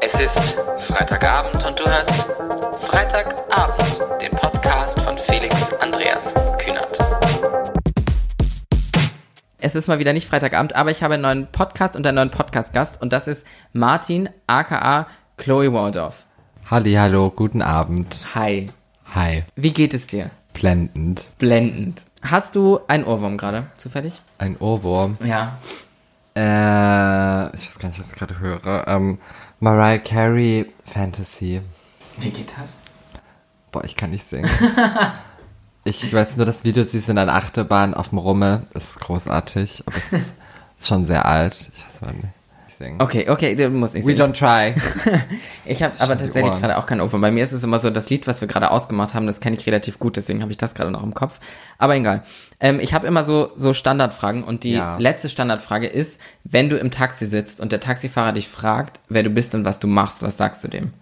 Es ist Freitagabend und du hörst Freitagabend, den Podcast von Felix Andreas Kühnert. Es ist mal wieder nicht Freitagabend, aber ich habe einen neuen Podcast und einen neuen Podcast-Gast und das ist Martin, aka Chloe Waldorf. Halli, hallo, guten Abend. Hi. Hi. Wie geht es dir? Blendend. Blendend. Hast du einen Ohrwurm gerade, zufällig? Ein Ohrwurm. Ja. Äh, ich weiß gar nicht, was ich gerade höre. Ähm, Mariah Carey Fantasy. Wie geht das? Boah, ich kann nicht singen. ich weiß nur, das Video, sie ist in einer Achterbahn auf dem Rummel. Das ist großartig, aber es ist schon sehr alt. Ich weiß aber nicht. Singen. Okay, okay, du musst nicht We don't try. Ich habe aber tatsächlich gerade auch keinen Ohrwurm. Bei mir ist es immer so, das Lied, was wir gerade ausgemacht haben, das kenne ich relativ gut, deswegen habe ich das gerade noch im Kopf. Aber egal. Ähm, ich habe immer so, so Standardfragen und die Ja. letzte Standardfrage ist, wenn du im Taxi sitzt und der Taxifahrer dich fragt, wer du bist und was du machst, was sagst du dem?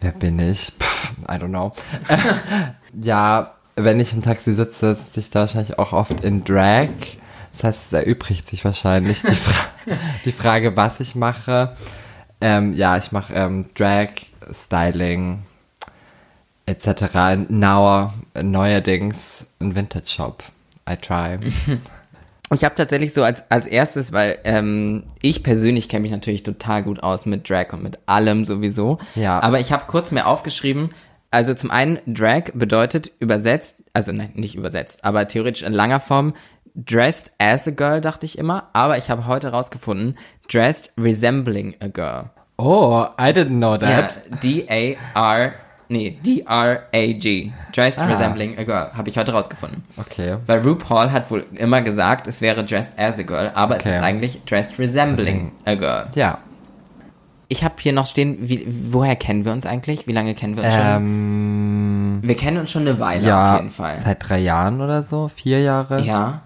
Wer bin ich? Pff, I don't know. ja, wenn ich im Taxi sitze, sitze ich da wahrscheinlich auch oft in Drag. Das heißt, es erübrigt sich wahrscheinlich die, Fra die Frage, was ich mache. Ähm, ja, ich mache ähm, Drag, Styling, etc. Now, neuerdings ein Vintage Shop. I try. Ich habe tatsächlich so als, als erstes, weil ähm, ich persönlich kenne mich natürlich total gut aus mit Drag und mit allem sowieso. Ja. Aber ich habe kurz mir aufgeschrieben, also zum einen, Drag bedeutet übersetzt, also nein, nicht übersetzt, aber theoretisch in langer Form, dressed as a girl, dachte ich immer. Aber ich habe heute rausgefunden, dressed resembling a girl. Oh, I didn't know Ja, that. D-A-R, nee, D-R-A-G. Dressed Ah. resembling a girl, habe ich heute rausgefunden. Okay. Weil RuPaul hat wohl immer gesagt, es wäre dressed as a girl, aber es Okay. ist eigentlich dressed resembling a girl. Ja. Ich habe hier noch stehen, wie, woher kennen wir uns eigentlich? Wie lange kennen wir uns Ähm, schon? Wir kennen uns schon eine Weile ja, auf jeden Fall. seit drei Jahren oder so, vier Jahre. Ja,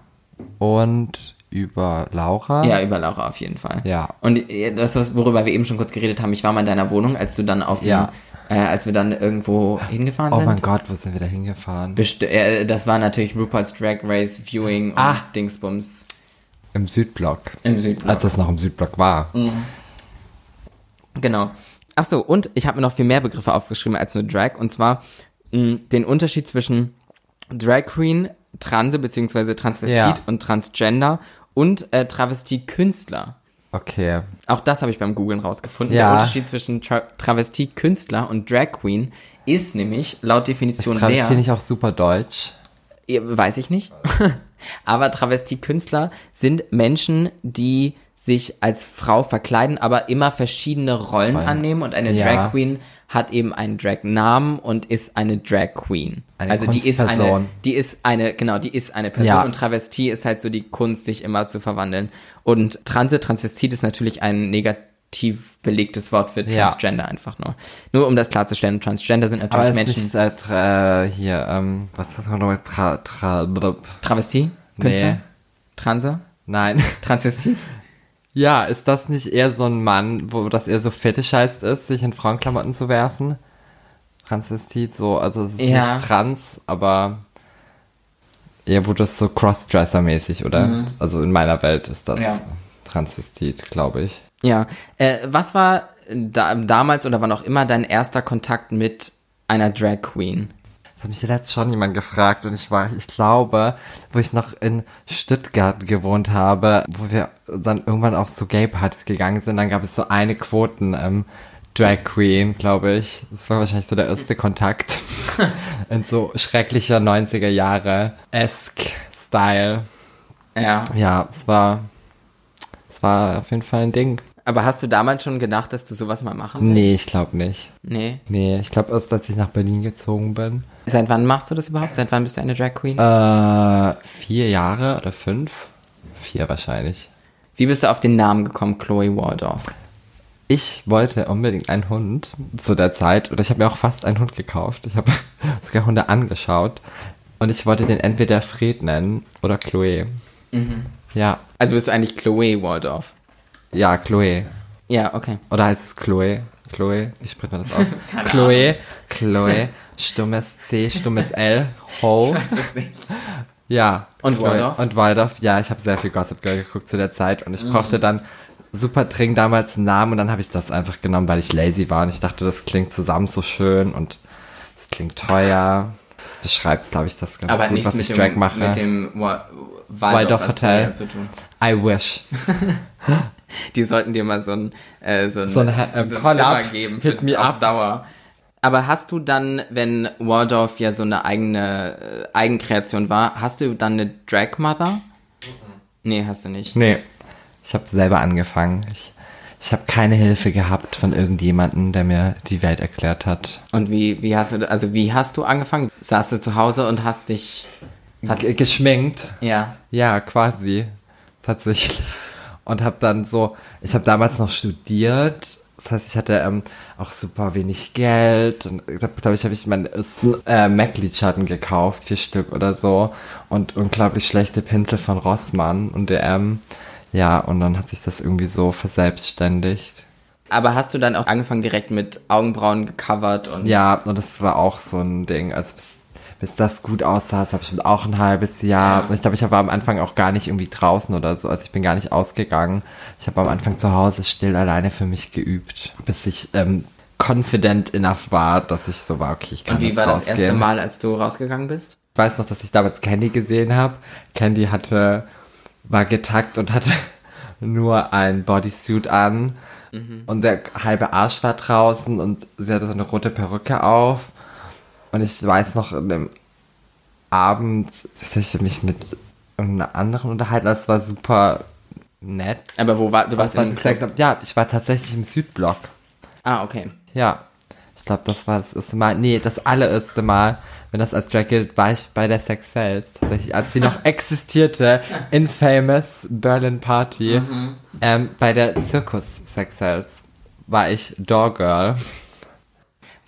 Und über Laura. ja, über Laura auf jeden Fall. Ja. Und äh, das, was- worüber wir eben schon kurz geredet haben, ich war mal in deiner Wohnung, als du dann auf, Ja. äh, als wir dann irgendwo hingefahren Oh sind. mein Gott, wo sind wir da hingefahren? Best äh, das war natürlich RuPaul's Drag Race Viewing und Ah. Dingsbums Im Südblock. im Südblock. Als es noch im Südblock war. Genau. Ach so, und ich habe mir noch viel mehr Begriffe aufgeschrieben als nur Drag. Und zwar mh, den Unterschied zwischen Drag Queen, Transe bzw. Transvestit Ja. und Transgender und äh, Travestie-Künstler. Okay. Auch das habe ich beim Googlen rausgefunden. Ja. Der Unterschied zwischen Tra Travestie-Künstler und Drag Queen ist nämlich laut Definition Das der... finde ich auch super deutsch. Weiß ich nicht. aber Travestie-Künstler sind Menschen, die sich als Frau verkleiden, aber immer verschiedene Rollen Rollen. annehmen und eine Ja. Drag Queen hat eben einen Drag-Namen und ist eine Drag Queen. Eine also die ist eine, Kunstperson. die ist eine, genau, die ist eine Person Ja. und Travestie ist halt so die Kunst, sich immer zu verwandeln. Und Transe, Transvestit ist natürlich ein negativ belegtes Wort für Ja. Transgender einfach nur. Nur um das klarzustellen, Transgender sind Aber natürlich es ist Menschen. nicht äh, tra, hier, ähm, was ist das nochmal? Tra, tra, blub. Travestie? Künstler? Nee. Transe? Nein. Transvestit? Ja, ist das nicht eher so ein Mann, wo das eher so fetisch heißt ist, sich in Frauenklamotten zu werfen? Transvestit, so, also es ist Ja. nicht trans, aber eher wo das so Crossdresser-mäßig, oder? Also in meiner Welt ist das Mhm. Ja. Transvestit, glaube ich. Ja. Äh, was war da, damals oder wann auch immer dein erster Kontakt mit einer Drag Queen? Das hat mich letztens schon jemand gefragt und ich war, ich glaube, wo ich noch in Stuttgart gewohnt habe, wo wir dann irgendwann auf so Gay-Partys gegangen sind, dann gab es so eine Quoten ähm, Drag Queen, glaube ich. Das war wahrscheinlich so der erste Kontakt in so schrecklicher 90er Jahre esque Style. Ja. Ja, es war, es war auf jeden Fall ein Ding. Aber hast du damals schon gedacht, dass du sowas mal machen willst? Nee, ich glaube nicht. Nee. Nee, ich glaube erst, als ich nach Berlin gezogen bin. Seit wann machst du das überhaupt? Seit wann bist du eine Drag Queen? Äh, vier Jahre oder fünf? Vier wahrscheinlich. Wie bist du auf den Namen gekommen, Chloe Waldorf? Ich wollte unbedingt einen Hund zu der Zeit oder ich habe mir auch fast einen Hund gekauft. Ich habe sogar Hunde angeschaut und ich wollte den entweder Fred nennen oder Chloe. Ja, Also bist du eigentlich Chloe Waldorf? Ja, Chloe. Ja, okay. Oder heißt es Chloe? Chloe, wie spricht man das aus? Chloe, Chloe, stummes C, stummes L, Ho. Ja. Und Chloe. Waldorf? Und Waldorf, ja, ich habe sehr viel Gossip Girl geguckt zu der Zeit und ich brauchte dann super dringend damals einen Namen und dann habe ich das einfach genommen, weil ich lazy war und ich dachte, das klingt zusammen so schön und es klingt teuer. Das beschreibt, glaube ich, das ganz Aber gut, nichts was mit ich dem, Drag mache. mit dem Wa- Waldorf Waldorf Hotel. Zu tun. I wish. Die sollten dir mal so ein, äh, so ein, So ein, ähm, so ein geben Hit me auf up. Dauer. Aber hast du dann, wenn Waldorf ja so eine eigene äh, Eigenkreation war, hast du dann eine Drag Mother? Nee, hast du nicht. Nee, ich habe selber angefangen. Ich, ich habe keine Hilfe gehabt von irgendjemandem, der mir die Welt erklärt hat. Und wie, wie hast du, also wie hast du angefangen? Saßt du zu Hause und hast dich, hast, G geschminkt. ja. Ja, quasi. Tatsächlich. Und habe dann so, ich habe damals noch studiert. Das heißt, ich hatte ähm, auch super wenig Geld. Und glaube ich, habe ich meinen ersten äh, MAC-Lidschatten gekauft, vier Stück oder so. Und unglaublich schlechte Pinsel von Rossmann und DM. Ja, und dann hat sich das irgendwie so verselbstständigt. Aber hast du dann auch angefangen direkt mit Augenbrauen gecovert und Ja, und das war auch so ein Ding. Also bis, bis das gut aussah, das habe ich bestimmt auch ein halbes Jahr. Ja. Ich glaube, ich war am Anfang auch gar nicht irgendwie draußen oder so. Also ich bin gar nicht ausgegangen. Ich habe am Anfang zu Hause still alleine für mich geübt, bis ich ähm, confident enough war, dass ich so war, okay, ich kann Und wie war das rausgehen. erste Mal, als du rausgegangen bist? Ich weiß noch, dass ich damals Candy gesehen habe. Candy hatte, war getackt und hatte nur ein Bodysuit an. Und der halbe Arsch war draußen und sie hatte so eine rote Perücke auf. Und ich weiß noch, in dem Abend, dass ich mich mit irgendeiner anderen unterhalten, das war super nett. Aber wo war, du warst in gesagt ja, ich war tatsächlich im Südblock. Ah, okay. Ja. Ich glaube, das war das erste Mal. Nee, das allererste Mal, wenn das als Drag gilt, war ich bei der Sex Sales. Tatsächlich, als sie noch existierte, infamous Berlin Party, ähm, bei der Zirkus Sex Sales war ich Door Girl.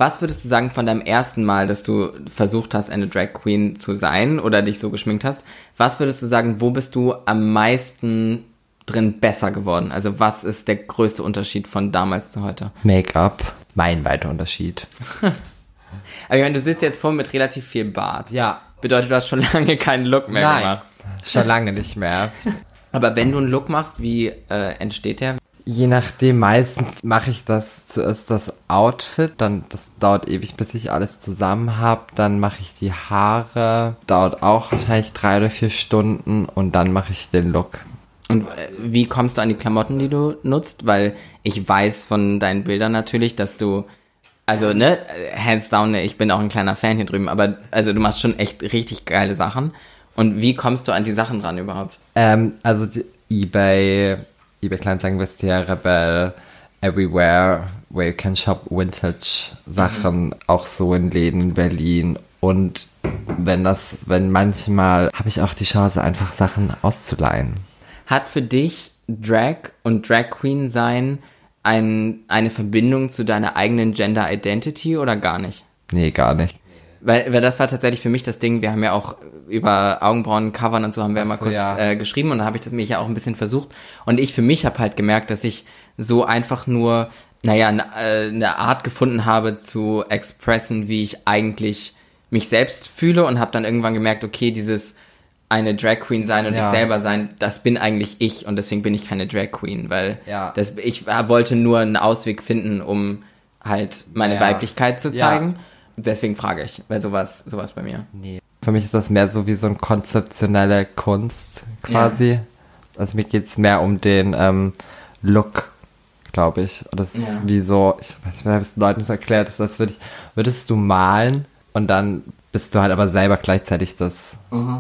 Was würdest du sagen von deinem ersten Mal, dass du versucht hast, eine Drag Queen zu sein oder dich so geschminkt hast? Was würdest du sagen, wo bist du am meisten drin besser geworden? Also was ist der größte Unterschied von damals zu heute? Make-up, meilenweiter Unterschied. Aber ich meine, du sitzt jetzt vor mit relativ viel Bart. Ja. Bedeutet, du hast schon lange keinen Look mehr Nein, gemacht. schon lange nicht mehr. Aber wenn du einen Look machst, wie äh, entsteht der? Je nachdem, meistens mache ich das zuerst das Outfit, dann das dauert ewig, bis ich alles zusammen habe. Dann mache ich die Haare, dauert auch wahrscheinlich drei oder vier Stunden und dann mache ich den Look. Und äh, wie kommst du an die Klamotten, die du nutzt? Weil ich weiß von deinen Bildern natürlich, dass du, also ne, hands down, ne, ich bin auch ein kleiner Fan hier drüben, aber also du machst schon echt richtig geile Sachen. Und wie kommst du an die Sachen dran überhaupt? Ähm, also die eBay, eBay Kleinanzeigen, Vestiaire, Rebel, Everywhere, where you can shop Vintage Sachen, auch so in Läden in Berlin. Und wenn das, wenn manchmal habe ich auch die Chance, einfach Sachen auszuleihen. Hat für dich Drag und Drag Queen sein ein, eine Verbindung zu deiner eigenen Gender Identity oder gar nicht? Nee, gar nicht. Weil, weil das war tatsächlich für mich das Ding, wir haben ja auch über Augenbrauen, Covern und so haben wir mal so, kurz ja. äh, geschrieben und da habe ich mich ja auch ein bisschen versucht. Und ich für mich habe halt gemerkt, dass ich so einfach nur, naja, eine äh, eine Art gefunden habe zu expressen, wie ich eigentlich mich selbst fühle und habe dann irgendwann gemerkt, okay, dieses eine Drag Queen sein und Ja. ich selber sein, das bin eigentlich ich und deswegen bin ich keine Drag Queen, weil Ja. das, ich wollte nur einen Ausweg finden, um halt meine Ja. Weiblichkeit zu zeigen. Deswegen frage ich, weil sowas, sowas bei mir. Nee. Für mich ist das mehr so wie so eine konzeptionelle Kunst quasi. Also mir geht's mehr um den ähm, Look, glaube ich. Und Das Ja. ist wie so, ich weiß nicht, ich habe es Leuten so erklärt, dass das würd ich, würdest du malen und dann bist du halt aber selber gleichzeitig das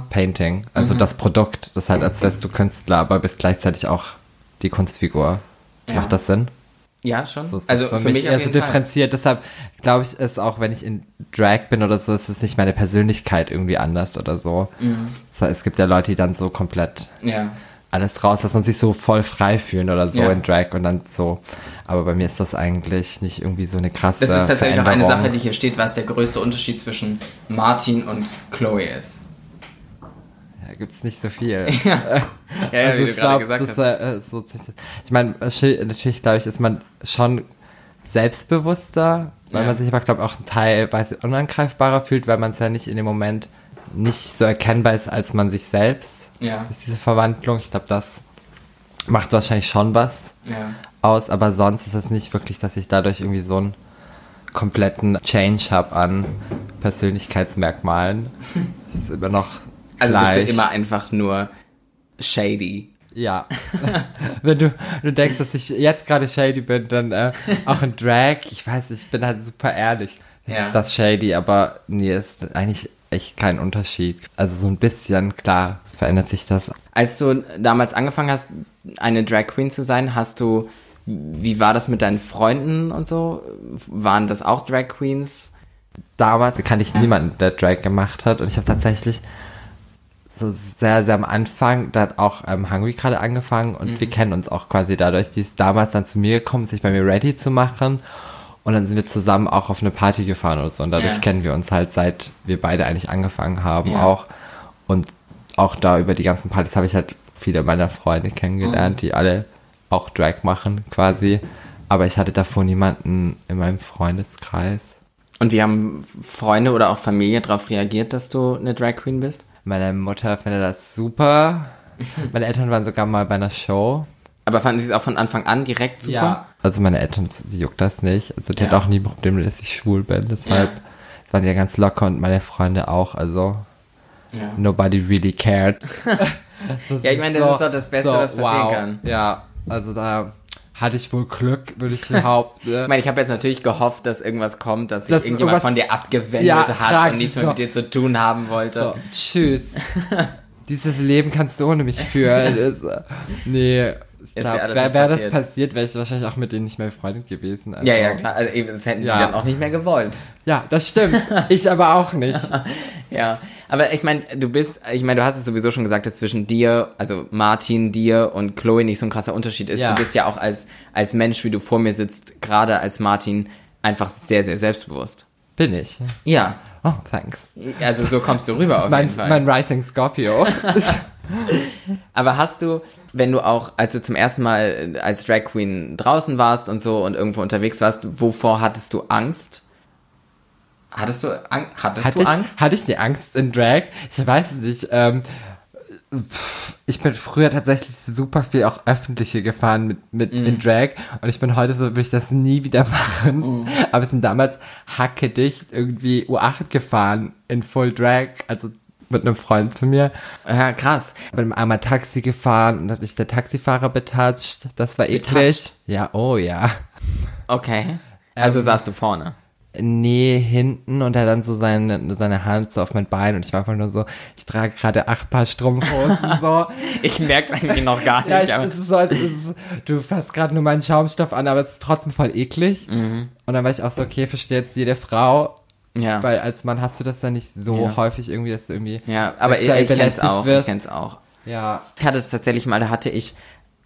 Painting. Also das Produkt, das halt als wärst du Künstler, aber bist gleichzeitig auch die Kunstfigur. Ja. Macht das Sinn? Ja, schon. So also für mich eher auf so jeden Fall. differenziert. Deshalb glaube ich, ist auch, wenn ich in Drag bin oder so, ist es nicht meine Persönlichkeit irgendwie anders oder so. Mhm. Es gibt ja Leute, die dann so komplett Ja. alles rauslassen und sich so voll frei fühlen oder so Ja. in Drag und dann so. Aber bei mir ist das eigentlich nicht irgendwie so eine krasse Das ist tatsächlich auch eine. Sache, die hier steht, was der größte Unterschied zwischen Martin und Chloe ist. Da gibt's nicht so viel. Ja, ja also wie du ich gerade gesagt das hast. äh, so ich meine, natürlich glaube ich, ist man schon selbstbewusster, weil Ja. man sich aber glaube auch teilweise unangreifbarer fühlt, weil man es ja nicht in dem Moment nicht so erkennbar ist als man sich selbst. Ja. Das ist diese Verwandlung. Ich glaube, das macht wahrscheinlich schon was Ja. aus, aber sonst ist es nicht wirklich, dass ich dadurch irgendwie so einen kompletten Change habe an Persönlichkeitsmerkmalen. Es ist immer noch Also gleich. bist du immer einfach nur shady. Ja. Wenn du, du denkst, dass ich jetzt gerade shady bin, dann äh, auch in Drag, ich weiß, ich bin halt super ehrlich. Das Ja. ist das shady, aber nee, ist eigentlich echt kein Unterschied. Also so ein bisschen, klar, verändert sich das. Als du damals angefangen hast, eine Drag Queen zu sein, hast du, wie war das mit deinen Freunden und so? Waren das auch Drag Queens? Damals kannte ich niemanden, der Drag gemacht hat und ich habe tatsächlich so sehr, sehr am Anfang, da hat auch ähm, Hungry gerade angefangen und wir kennen uns auch quasi dadurch. Die ist damals dann zu mir gekommen, sich bei mir ready zu machen und dann sind wir zusammen auch auf eine Party gefahren oder so und dadurch Ja. kennen wir uns halt seit wir beide eigentlich angefangen haben Ja. auch und auch da über die ganzen Partys habe ich halt viele meiner Freunde kennengelernt, die alle auch Drag machen quasi, aber ich hatte davor niemanden in meinem Freundeskreis. Und wie haben Freunde oder auch Familie darauf reagiert, dass du eine Drag Queen bist? Meine Mutter findet das super. Meine Eltern waren sogar mal bei einer Show. Aber fanden sie es auch von Anfang an direkt super? Also meine Eltern, sie juckt das nicht. Also die Ja. hat auch nie Probleme, dass ich schwul bin. Deshalb Ja. waren die ja ganz locker und meine Freunde auch. Also Ja. nobody really cared. Ja, ich meine, das ist doch das Beste, was passieren kann. Ja, also da hatte ich wohl Glück, würde ich behaupten. Ich meine, ich habe jetzt natürlich gehofft, dass irgendwas kommt, dass sich Dass irgendjemand von dir abgewendet Ja, hat und nichts mehr so. mit dir zu tun haben wollte. so, tschüss. Dieses Leben kannst du ohne mich führen. Das, äh, nee, alles wäre wär das passiert. passiert, wäre ich wahrscheinlich auch mit denen nicht mehr befreundet gewesen. Also, Ja, ja, klar. Also, eben, das hätten Ja. die dann auch nicht mehr gewollt. Ja, das stimmt. Ich aber auch nicht. Ja, aber ich meine, du bist, ich meine, du hast es sowieso schon gesagt, dass zwischen dir, also Martin, dir und Chloe nicht so ein krasser Unterschied ist. Ja. Du bist ja auch als, als Mensch, wie du vor mir sitzt, gerade als Martin, einfach sehr, sehr selbstbewusst. Bin ich. Ja, Oh, thanks. also so kommst du rüber Das auf mein, jeden Fall. mein Rising Scorpio. Aber hast du, wenn du auch, als du zum ersten Mal als Drag Queen draußen warst und so und irgendwo unterwegs warst, wovor hattest du Angst? Hattest du, Ang hattest hatte, du ich, Angst? hatte ich die Angst in Drag? Ich weiß es nicht. Ähm, ich bin früher tatsächlich super viel auch öffentliche gefahren mit, mit Mhm. in Drag und ich bin heute so, würde ich das nie wieder machen. Mhm. Aber wir sind damals hackedicht irgendwie U8 gefahren in Full Drag, also mit einem Freund von mir. Ja, krass. Bin einmal Taxi gefahren und hat mich der Taxifahrer betatscht. Das war eklig. Betatscht? Ja, oh ja. Okay. Also Ähm, saßt du vorne. Nee, hinten und er dann so seine, seine Hand so auf mein Bein und ich war einfach nur so, ich trage gerade acht Paar Strumpfhosen so. Ich merke eigentlich noch gar ja, nicht. ich, aber es ist so, als ist, du fasst gerade nur meinen Schaumstoff an, aber es ist trotzdem voll eklig. Mhm. Und dann war ich auch so, okay, versteht jetzt jede Frau, ja. weil als Mann hast du das dann nicht so Ja. häufig irgendwie, dass du irgendwie ja, aber ich, ich kenn's auch. Ich wirst. kenn's auch. Ja, Ich hatte es tatsächlich mal, da hatte ich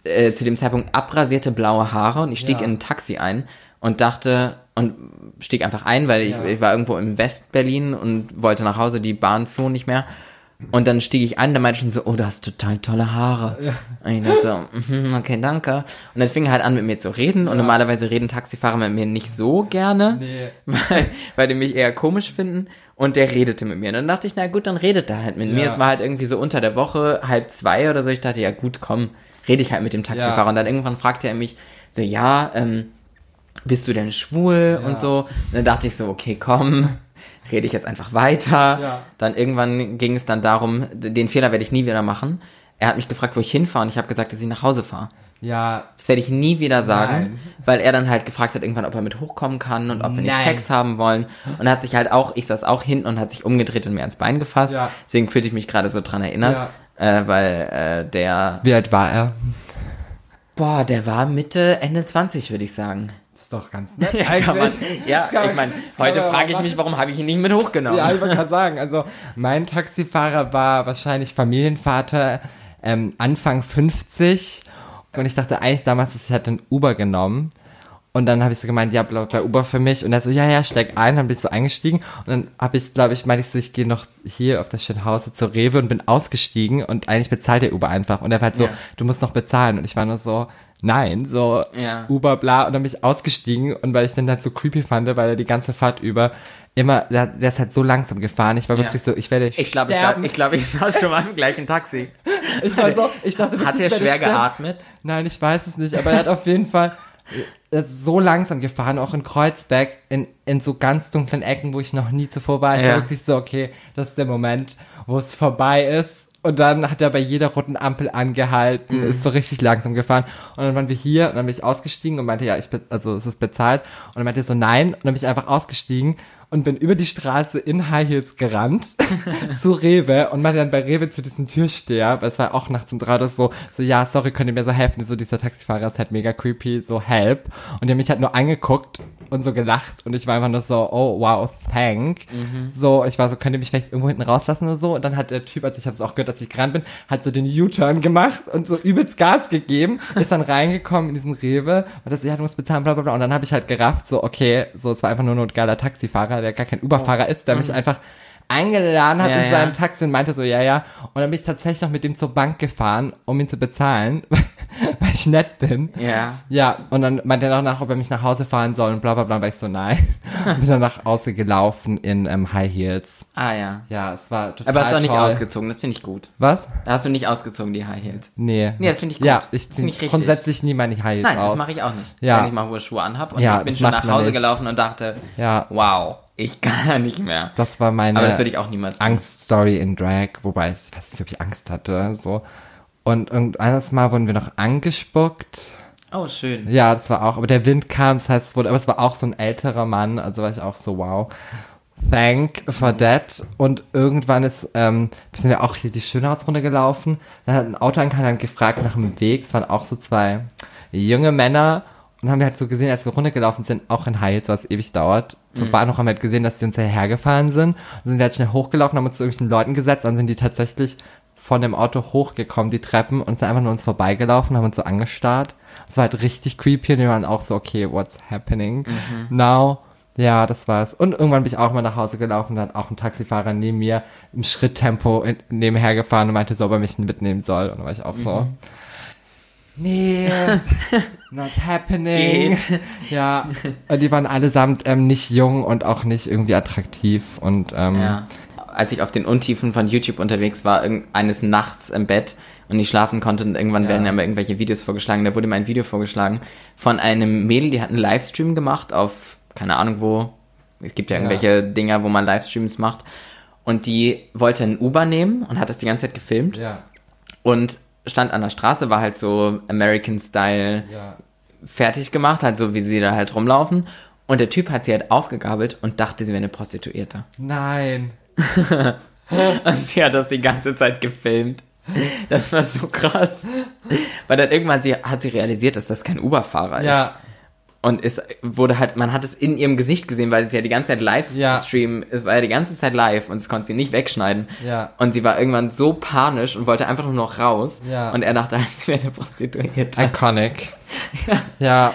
äh, zu dem Zeitpunkt abrasierte blaue Haare und ich stieg Ja. in ein Taxi ein und dachte und stieg einfach ein, weil ich, Ja. ich war irgendwo im West-Berlin und wollte nach Hause, die Bahn fuhr nicht mehr. Und dann stieg ich ein, da meinte ich schon so, oh, du hast total tolle Haare. Und ich dachte so, mhm, okay, danke. Und dann fing er halt an, mit mir zu reden. Und normalerweise reden Taxifahrer mit mir nicht so gerne, Nee. weil, weil die mich eher komisch finden. Und der redete mit mir. Und dann dachte ich, na gut, dann redet er halt mit mir. Ja. Es war halt irgendwie so unter der Woche, halb zwei oder so. Ich dachte, ja gut, komm, rede ich halt mit dem Taxifahrer. Ja. Und dann irgendwann fragte er mich so, ja, ähm, bist du denn schwul Ja. und so. Und dann dachte ich so, okay, komm, rede ich jetzt einfach weiter. Ja. Dann irgendwann ging es dann darum, den Fehler werde ich nie wieder machen. Er hat mich gefragt, wo ich hinfahre und ich habe gesagt, dass ich nach Hause fahre. ja, Das werde ich nie wieder sagen, Nein. weil er dann halt gefragt hat, irgendwann, ob er mit hochkommen kann und ob wir nicht. Sex haben wollen. Und er hat sich halt auch, ich saß auch hinten und hat sich umgedreht und mir ans Bein gefasst. Ja. Deswegen fühlte ich mich gerade so dran erinnert, äh, weil äh, der, wie alt war er? boah, der war Mitte, Ende 20, würde ich sagen. Doch ganz nett Kann man, eigentlich. ja, kann man- ich meine, heute frage ich mich, warum habe ich ihn nicht mit hochgenommen? Ja, ich wollte gerade sagen, also mein Taxifahrer war wahrscheinlich Familienvater, ähm, Anfang 50 und ich dachte eigentlich damals, dass ich hatte einen Uber genommen. Und dann habe ich so gemeint, ja, bla bla Uber für mich. Und er so, ja, ja, steig ein, dann bin ich so eingestiegen. Und dann habe ich, glaube ich, meinte ich so, ich gehe noch hier auf das Schönhause zur Rewe und bin ausgestiegen. Und eigentlich bezahlt der Uber einfach. Und er war halt so, Ja. du musst noch bezahlen. Und ich war nur so, nein, so Ja. Uber, bla, und dann bin ich ausgestiegen und weil ich den halt so creepy fand, weil er die ganze Fahrt über immer, der, der ist halt so langsam gefahren, ich war Ja. wirklich so, ich werde Ich glaube, ich, sterben. sa- ich, glaub, ich saß schon mal im gleichen Taxi. ich war so, ich dachte wirklich, Hat er schwer geatmet? Nein, ich weiß es nicht, aber er hat auf jeden Fall so langsam gefahren, auch in Kreuzberg, in, in so ganz dunklen Ecken, wo ich noch nie zuvor war. Ich Ja. war wirklich so, okay, das ist der Moment, wo es vorbei ist. Und dann hat er bei jeder roten Ampel angehalten, Mhm. ist so richtig langsam gefahren. Und dann waren wir hier und dann bin ich ausgestiegen und meinte, ja, ich bin, also es ist bezahlt. Und dann meinte er so, nein. Und dann bin ich einfach ausgestiegen und bin über die Straße in High Heels gerannt zu Rewe und meinte dann bei Rewe zu diesem Türsteher, weil es war auch nachts um drei oder so, so, ja, sorry, könnt ihr mir so helfen? So, dieser Taxifahrer ist halt mega creepy, so, help. Und die haben mich halt nur angeguckt und so gelacht und ich war einfach nur so, oh, wow, thank. So, ich war so, könnt ihr mich vielleicht irgendwo hinten rauslassen oder so? Und dann hat der Typ, als ich habe es auch gehört, als ich gerannt bin, hat so den U-Turn gemacht und so übelst Gas gegeben, ist dann reingekommen in diesen Rewe und das, ja, du musst bezahlen, bla, bla, bla. Und dann habe ich halt gerafft, so, okay, so, es war einfach nur ein geiler Taxifahrer, der gar kein Uberfahrer ist, der mich einfach eingeladen hat Ja, in ja. seinem Taxi und meinte so, ja, ja. Und dann bin ich tatsächlich noch mit ihm zur Bank gefahren, um ihn zu bezahlen, weil ich nett bin. Ja. Ja, und dann meinte er danach, ob er mich nach Hause fahren soll und bla bla bla, war ich so, nein. und bin dann nach Hause gelaufen in ähm, High Heels. Ah ja. Ja, es war total Aber hast du auch nicht toll. ausgezogen, das finde ich gut. Was? Da hast du nicht ausgezogen, die High Heels. Nee. Nee, das finde ich gut. Ja, ich ziehe grundsätzlich nie meine High Heels Nein, aus. das mache ich auch nicht. Ja. Wenn ich mal hohe Schuhe anhab und Ja, ich bin schon nach Hause nicht. gelaufen und dachte, Ja, wow, ich kann nicht mehr. das war meine Aber das würde ich auch niemals. Angststory in Drag, wobei ich weiß nicht, ob ich Angst hatte, so. Und, und eines Mal wurden wir noch angespuckt. Oh, schön. Ja, das war auch, aber der Wind kam, das heißt, es wurde, aber es war auch so ein älterer Mann, also war ich auch so, wow. Thank for that. Und irgendwann ist, ähm, sind wir auch hier die Schönheitsrunde gelaufen. Dann hat ein Auto angehalten und gefragt nach dem Weg. Es waren auch so zwei junge Männer. Und haben wir halt so gesehen, als wir runtergelaufen sind, auch in Heils, was ewig dauert. Zum Bahnhof haben wir halt gesehen, dass die uns hergefahren sind. Und sind halt schnell hochgelaufen, haben uns zu irgendwelchen Leuten gesetzt. Dann sind die tatsächlich von dem Auto hochgekommen, die Treppen, und sind einfach nur uns vorbeigelaufen, haben uns so angestarrt. Das war halt richtig creepy und wir waren auch so, okay, what's happening now? Ja, das war's. Und irgendwann bin ich auch mal nach Hause gelaufen, dann auch ein Taxifahrer neben mir im Schritttempo in- nebenher gefahren und meinte so, ob er mich mitnehmen soll. Und dann war ich auch so, nee, not happening. Geht. Ja, die waren allesamt ähm, nicht jung und auch nicht irgendwie attraktiv und ähm, Ja. Als ich auf den Untiefen von YouTube unterwegs war, eines Nachts im Bett und nicht schlafen konnte und irgendwann Ja. werden ja immer irgendwelche Videos vorgeschlagen, da wurde mir ein Video vorgeschlagen von einem Mädel, die hat einen Livestream gemacht auf, keine Ahnung wo, es gibt ja Ja. irgendwelche Dinger, wo man Livestreams macht und die wollte einen Uber nehmen und hat das die ganze Zeit gefilmt ja, und stand an der Straße, war halt so American Style ja. fertig gemacht, halt so wie sie da halt rumlaufen und der Typ hat sie halt aufgegabelt und dachte, sie wäre eine Prostituierte. Nein. Und sie hat das die ganze Zeit gefilmt. Das war so krass. Weil dann irgendwann sie, hat sie realisiert, dass das kein Uber-Fahrer ist. Ja, Und es wurde halt, man hat es in ihrem Gesicht gesehen, weil es ja die ganze Zeit live Ja. stream, es war ja die ganze Zeit live und es konnte sie nicht wegschneiden. Ja. Und sie war irgendwann so panisch und wollte einfach nur noch raus. Ja. Und er dachte, sie wäre eine Prostituierte. iconic. Ja,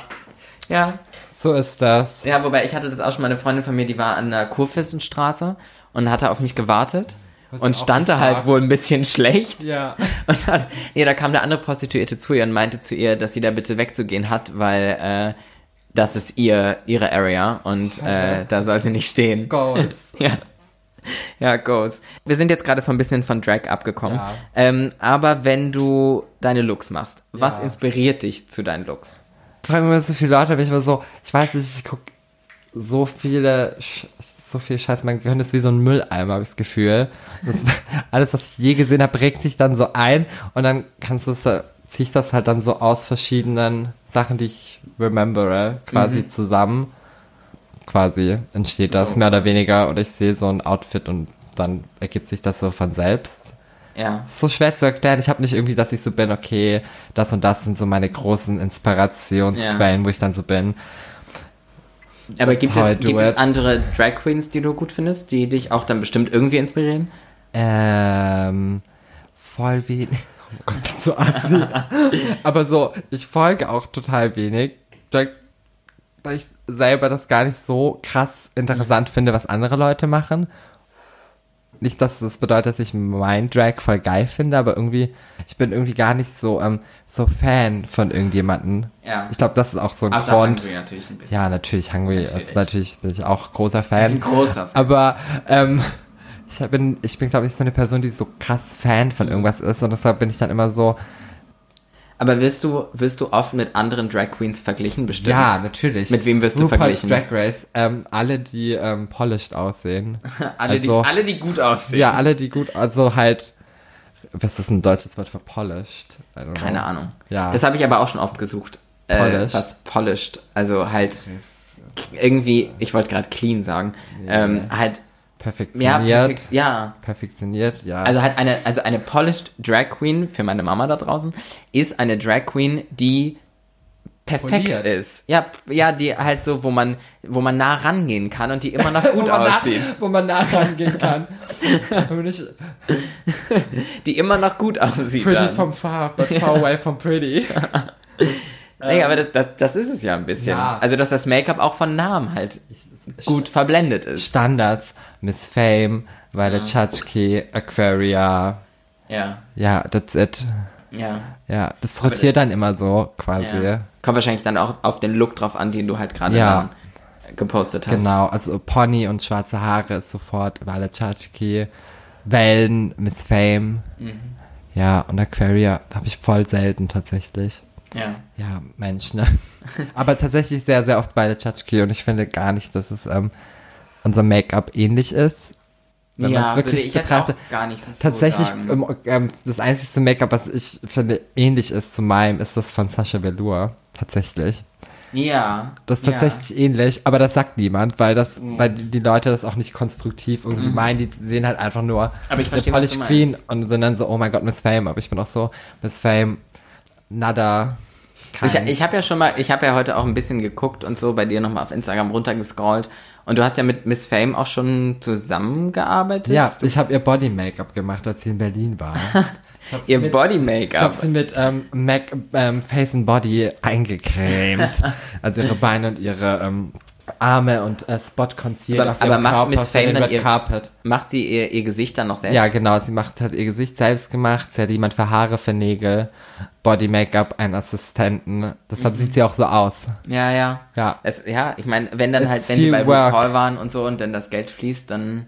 Ja. so ist das. Ja, wobei ich hatte das auch schon, meine Freundin von mir, die war an der Kurfürstenstraße und hatte auf mich gewartet. Und stand da halt wohl ein bisschen schlecht. Ja. Und dann, nee, da kam eine andere Prostituierte zu ihr und meinte zu ihr, dass sie da bitte wegzugehen hat, weil äh, das ist ihr ihre Area und äh, da soll sie nicht stehen. Goals. Ja. Ja, goes. Wir sind jetzt gerade von ein bisschen von Drag abgekommen. Ja. Ähm, aber wenn du deine Looks machst, was Ja. inspiriert dich zu deinen Looks? fragen mir so viele Leute, aber ich war so, ich weiß nicht, ich guck so viele, so viel Scheiß, mein Gehirn ist wie so ein Mülleimer, habe ich das Gefühl. Das, alles, was ich je gesehen habe, prägt sich dann so ein und dann kannst du es, äh, zieh ich das halt dann so aus verschiedenen Sachen, die ich remembere, quasi zusammen. Quasi entsteht das So. mehr oder weniger oder ich sehe so ein Outfit und dann ergibt sich das so von selbst Ja. so schwer zu erklären. Ich habe nicht irgendwie, dass ich so bin, okay, das und das sind so meine großen Inspirationsquellen, wo ich dann so bin. Aber That's gibt es, gibt es andere Drag Queens, die du gut findest, die dich auch dann bestimmt irgendwie inspirieren? Ähm, voll wenig. Gott, so assi. Aber so, ich folge auch total wenig. Drags, Weil ich selber das gar nicht so krass interessant finde, was andere Leute machen. nicht, dass das bedeutet, dass ich mein Drag voll geil finde, aber irgendwie, ich bin irgendwie gar nicht so, ähm, so Fan von irgendjemanden. Ja. Ich glaube, das ist auch so ein Außer Grund. Hungry natürlich ein bisschen. Ja, natürlich, Hungry Natürlich. ist natürlich bin ich auch großer Fan. Ein großer Fan. Aber ähm, ich bin, ich bin glaube ich so eine Person, die so krass Fan von irgendwas ist und deshalb bin ich dann immer so, Aber wirst du, wirst du oft mit anderen Drag Queens verglichen, bestimmt? ja, natürlich. Mit wem wirst du RuPaul's verglichen? Drag Race, ähm, alle, die ähm, polished aussehen. Alle, also, die, alle, die gut aussehen. Ja, alle, die gut, also halt, was ist ein deutsches Wort für polished? I don't Keine. Ahnung. Ja. Das habe ich aber auch schon oft gesucht. Äh, Polished. was polished. Also halt irgendwie, ich wollte gerade clean sagen. Ähm, halt, ja, Perfektioniert. perfekt, ja. Perfektioniert, ja. Also halt eine, also eine polished Drag Queen für meine Mama da draußen ist eine Drag Queen, die perfekt Poliert. ist. Ja, ja, die halt so, wo man, wo man nah rangehen kann und die immer noch gut wo aussieht. Nach, wo man nachrangehen kann. Und nicht Die immer noch gut aussieht. pretty Dann. from far, but far away from pretty. Nee, aber das, das, das ist es ja ein bisschen. Ja. Also, dass das Make-up auch von Namen halt gut verblendet ist. Standards, Miss Fame, Violet Chachki, Aquaria. Ja, Ja, that's it. ja. Ja, das rotiert dann immer so quasi. ja. Kommt wahrscheinlich dann auch auf den Look drauf an, den du halt gerade Ja. dann gepostet hast. Genau, also Pony und schwarze Haare ist sofort Violet Chachki. Wellen, Miss Fame. Mhm. Ja, und Aquaria habe ich voll selten tatsächlich. Ja. Ja, Mensch, ne? Aber tatsächlich sehr, sehr oft Violet Chachki und ich finde gar nicht, dass es ähm, unser Make-up ähnlich ist. Wenn man ja, es wirklich ich jetzt auch betrachtet. gar nicht so Tatsächlich, sagen. ähm, ähm, das einzige Make-up, was ich finde ähnlich ist zu meinem, ist das von Sascha Velour. Tatsächlich. Ja. Das ist ja. Mhm. tatsächlich ähnlich, aber das sagt niemand, weil das, weil die Leute das auch nicht konstruktiv irgendwie meinen. Die sehen halt einfach nur Aber ich verstehe, du Queen und sind dann so, oh mein Gott, Miss Fame. Aber ich bin auch so, Miss Fame, nada. Ich, kein- ich habe ja schon mal, ich habe ja heute auch ein bisschen geguckt und so bei dir nochmal auf Instagram runtergescrollt. Und du hast ja mit Miss Fame auch schon zusammengearbeitet. ja, ich habe ihr Body Make-up gemacht, als sie in Berlin war. Ihr mit- Body Ich habe sie mit ähm, Mac, ähm, Face and Body eingecremt. also ihre Beine und ihre ähm, Arme und äh, Spot Concealer Aber- auf aber macht Körper Miss Fame dann ihr- Carpet. Macht sie ihr, ihr Gesicht dann noch selbst? Ja, genau. Sie macht, hat ihr Gesicht selbst gemacht. Sie hat jemand für Haare, für Nägel, Body Make-up, einen Assistenten. Deshalb Mhm. sieht sie auch so aus. Ja, ja. Ja. Es, ja, ich meine, wenn dann It's halt, wenn sie bei work. RuPaul waren und so und dann das Geld fließt, dann,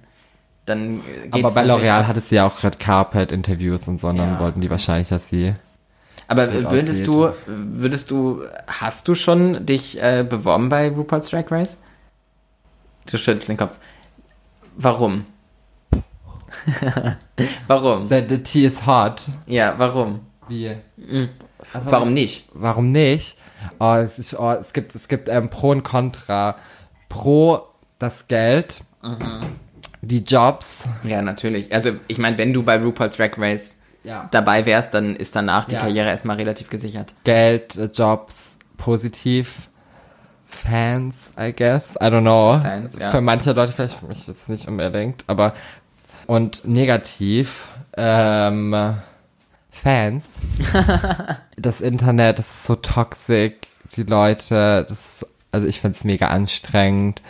dann geht's Aber bei L'Oreal hatte sie ja auch Red Carpet Interviews und so, und dann Ja. wollten die wahrscheinlich, dass sie. Aber würdest du, würdest du, hast du schon dich äh, beworben bei RuPaul's Drag Race? Du schüttelst den Kopf. Warum? warum? The, the tea is hot. Ja, warum? Wie? Also Warum ich- nicht? Warum nicht? Oh, es, ist, oh, es gibt, es gibt ähm, Pro und Contra. Pro das Geld, Mhm. die Jobs. Ja, natürlich. Also, ich meine, wenn du bei RuPaul's Drag Race Ja. dabei wärst, dann ist danach die Ja. Karriere erstmal relativ gesichert. Geld, äh, Jobs, positiv. Fans, I guess. I don't know. Fans, ja. Für manche Leute vielleicht, für mich jetzt nicht unbedingt, aber. Und negativ, ähm, Fans. das Internet, das ist so toxisch. Die Leute, das ist, also ich find's mega anstrengend.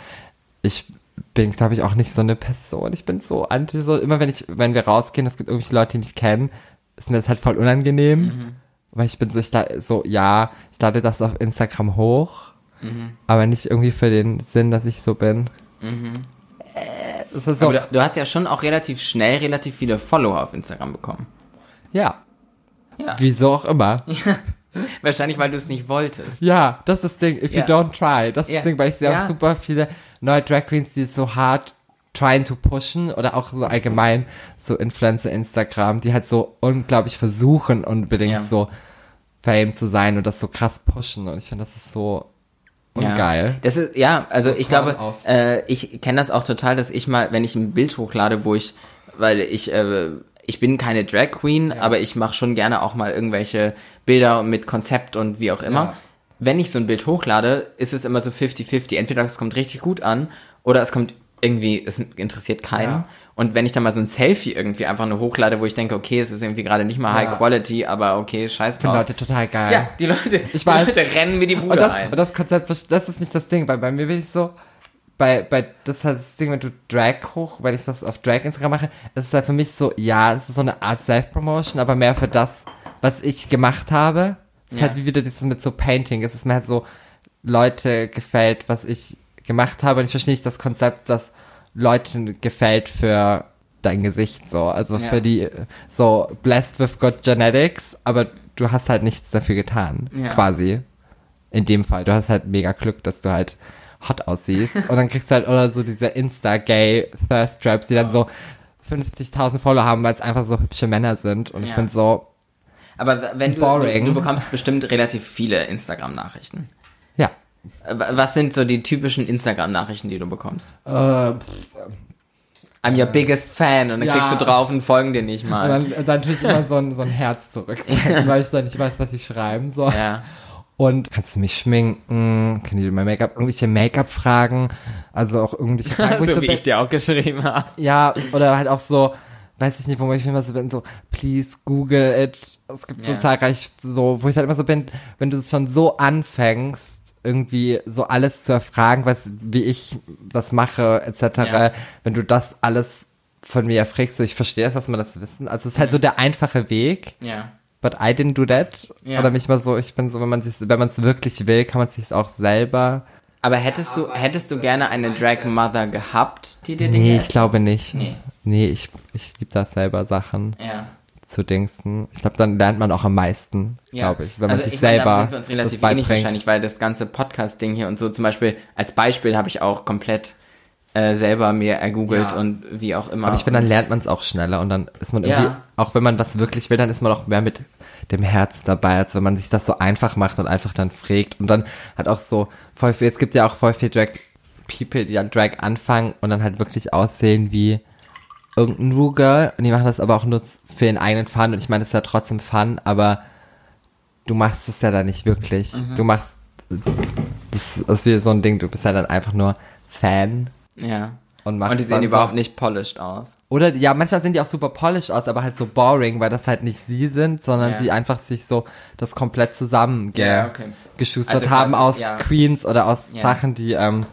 Ich bin, glaube ich, auch nicht so eine Person. Ich bin so anti, so immer wenn ich, wenn wir rausgehen, es gibt irgendwelche Leute, die mich kennen, ist mir das halt voll unangenehm. Weil ich bin so, ich so, ja, ich lade das auf Instagram hoch, aber nicht irgendwie für den Sinn, dass ich so bin. Äh, Das ist so, du, du hast ja schon auch relativ schnell relativ viele Follower auf Instagram bekommen. ja, Ja. wieso auch immer. Wahrscheinlich, weil du es nicht wolltest. Ja, das ist das Ding. If Ja. you don't try. Das ist Ja. das Ding, weil ich sehe Ja. auch super viele neue Drag Queens, die so hart trying to pushen oder auch so allgemein so Influencer Instagram, die halt so unglaublich versuchen, unbedingt Ja. so Fame zu sein und das so krass pushen. Und ich finde, das ist so ungeil. Ja. Das ist, ja, also ich Clown glaube, äh, ich kenne das auch total, dass ich mal, wenn ich ein Bild hochlade, wo ich, weil ich, äh, ich bin keine Drag Queen, aber ich mache schon gerne auch mal irgendwelche Bilder mit Konzept und wie auch immer. Ja. Wenn ich so ein Bild hochlade, ist es immer so 50-50. Entweder es kommt richtig gut an oder es kommt irgendwie, es interessiert keinen. Ja. Und wenn ich dann mal so ein Selfie irgendwie einfach nur hochlade, wo ich denke, okay, es ist irgendwie gerade nicht mal Ja. High Quality, aber okay, scheiß drauf. Leute total geil. ja, die Leute, Ich die weiß. Leute rennen mir die Und Bude das, ein. und das Konzept, das ist nicht das Ding, weil bei mir bin ich so, bei, bei, das ist halt das Ding, wenn du Drag hoch, wenn ich das auf Drag Instagram mache, das ist halt für mich so, ja, es ist so eine Art Self-Promotion, aber mehr für das, was ich gemacht habe. Es ist Ja. halt wie wieder dieses mit so Painting. Es ist mir halt so, Leute gefällt, was ich gemacht habe. Und ich verstehe nicht das Konzept, dass Leuten gefällt für dein Gesicht so. Also Ja. für die, so, blessed with good genetics, aber du hast halt nichts dafür getan. Ja. Quasi. In dem Fall. Du hast halt mega Glück, dass du halt hot aussiehst. und dann kriegst du halt, oder so diese Insta-Gay-Thirst-Traps, die dann so 50.000 Follower haben, weil es einfach so hübsche Männer sind. Und ich Ja. bin so, Aber wenn du, du, Boring. du bekommst bestimmt relativ viele Instagram-Nachrichten. ja. Äh, Was sind so die typischen Instagram-Nachrichten, die du bekommst? Äh, pff, I'm your biggest fan und dann Ja. klickst du drauf und folgen dir nicht Und mal. dann, dann natürlich immer so ein, so ein Herz zurückzeigen, weil ich dann nicht weiß, was ich schreiben soll. Ja. Und kannst du mich schminken? Kann ich mein Make-up, irgendwelche Make-up-Fragen? Also auch irgendwelche Fragen, so so wie ich dir auch geschrieben habe. Ja, oder halt auch so, weiß ich nicht, wo ich immer so bin, so, please Google it. Es gibt Ja. so zahlreich so, wo ich halt immer so bin, wenn du schon so anfängst, irgendwie so alles zu erfragen, was, wie ich das mache, etc., Ja. wenn du das alles von mir erfragst, so, ich verstehe es, dass man das wissen. Also es ist halt so der einfache Weg, Ja. but I didn't do that. Ja. Oder mich mal so, ich bin so, wenn man sich, wenn man es wirklich will, kann man es sich auch selber. Aber hättest du, hättest du gerne eine Drag Mother gehabt, die dir Nee, ich glaube nicht. Nee. Nee, ich, ich liebe das selber Sachen. Ja. zu dingsen. Ich glaube, dann lernt man auch am meisten, Ja. glaube ich, wenn man also sich ich meine, da selber sind wir uns das relativ beibringt. wahrscheinlich, weil das ganze Podcast-Ding hier und so zum Beispiel, als Beispiel habe ich auch komplett äh, selber mir ergoogelt Ja. und wie auch immer. Aber ich finde, dann lernt man es auch schneller und dann ist man irgendwie, Ja. auch wenn man was wirklich will, dann ist man auch mehr mit dem Herz dabei, als wenn man sich das so einfach macht und einfach dann fragt und dann hat auch so voll viel, es gibt ja auch voll viel Drag People, die an Drag anfangen und dann halt wirklich aussehen wie irgendein Ru-Girl und die machen das aber auch nur für den eigenen Fun und ich meine, das ist ja trotzdem Fun, aber du machst es ja dann nicht wirklich. Mhm. Du machst, das ist wie so ein Ding, du bist ja dann einfach nur Fan Ja. und Und die sehen überhaupt nicht polished aus. oder ja, manchmal sind die auch super polished aus, aber halt so boring, weil das halt nicht sie sind, sondern Ja. sie einfach sich so das komplett zusammen Ja, okay. geschustert Also haben quasi, aus ja. Queens oder aus. Sachen, die, ähm,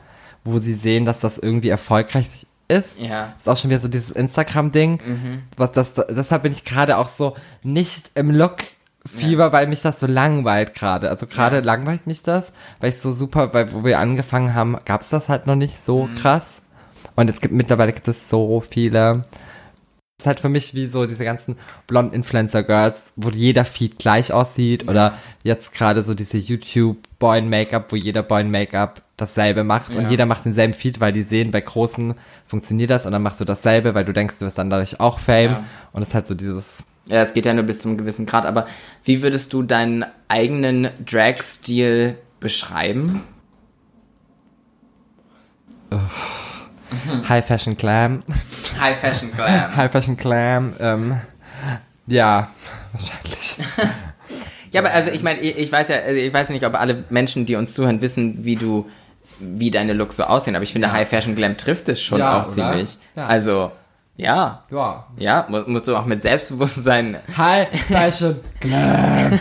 wo sie sehen, dass das irgendwie erfolgreich ist. Ja. Mhm. Ist auch schon wieder so dieses Instagram-Ding. Was das, deshalb bin ich gerade auch so nicht im Look-Fieber, weil mich das so langweilt gerade. Also gerade Ja. langweilt mich das, weil ich so super, weil wo wir angefangen haben, gab es das halt noch nicht so Mhm. krass. Und es gibt mittlerweile gibt es so viele. Es ist halt für mich wie so diese ganzen blond Influencer Girls, wo jeder Feed gleich aussieht oder jetzt gerade so diese YouTube Boy in Make-up, wo jeder Boy in Make-up dasselbe macht und Ja. jeder macht denselben Feed, weil die sehen, bei großen funktioniert das und dann machst du dasselbe, weil du denkst, du wirst dann dadurch auch Fame Ja. und es ist halt so dieses Ja, es geht ja nur bis zu einem gewissen Grad, aber wie würdest du deinen eigenen Drag-Stil beschreiben? High Fashion Glam, High Fashion Glam. High Fashion Glam, ähm, ja, wahrscheinlich. Ja, aber also ich meine, ich, weiß ja, also ich weiß ja nicht, ob alle Menschen, die uns zuhören, wissen, wie du, wie deine Looks so aussehen, aber ich finde, High Fashion Glam trifft es schon Ja, auch oder? ziemlich. Ja. Also, ja, Ja. ja, mu musst du auch mit Selbstbewusstsein, High Fashion Glam.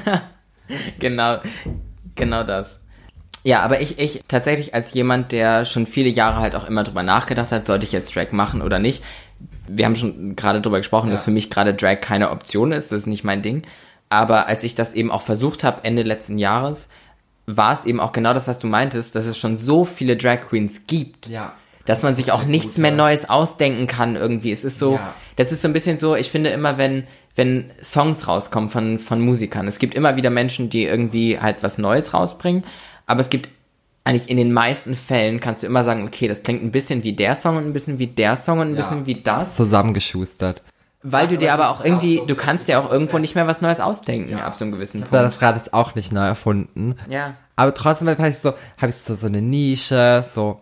genau, genau das. Ja, aber ich, ich tatsächlich als jemand, der schon viele Jahre halt auch immer drüber nachgedacht hat, sollte ich jetzt Drag machen oder nicht. Wir haben schon gerade drüber gesprochen, dass für mich gerade Drag keine Option ist, das ist nicht mein Ding. Aber als ich das eben auch versucht habe, Ende letzten Jahres, war es eben auch genau das, was du meintest, dass es schon so viele Drag Queens gibt. Ja. Dass man sich auch nichts mehr Neues ausdenken kann irgendwie. Es ist so, Ja. das ist so ein bisschen so, ich finde immer, wenn, wenn Songs rauskommen von, von Musikern, es gibt immer wieder Menschen, die irgendwie halt was Neues rausbringen, aber es gibt eigentlich in den meisten Fällen kannst du immer sagen, okay, das klingt ein bisschen wie der Song und ein bisschen wie der Song und ein Ja. bisschen wie das, Zusammengeschustert. weil du dir aber auch irgendwie, du kannst dir auch irgendwo nicht mehr was Neues ausdenken ab so einem gewissen Ja, Punkt. das Rad ist auch nicht neu erfunden. Ja. Aber trotzdem habe ich so, habe ich so, so eine Nische, so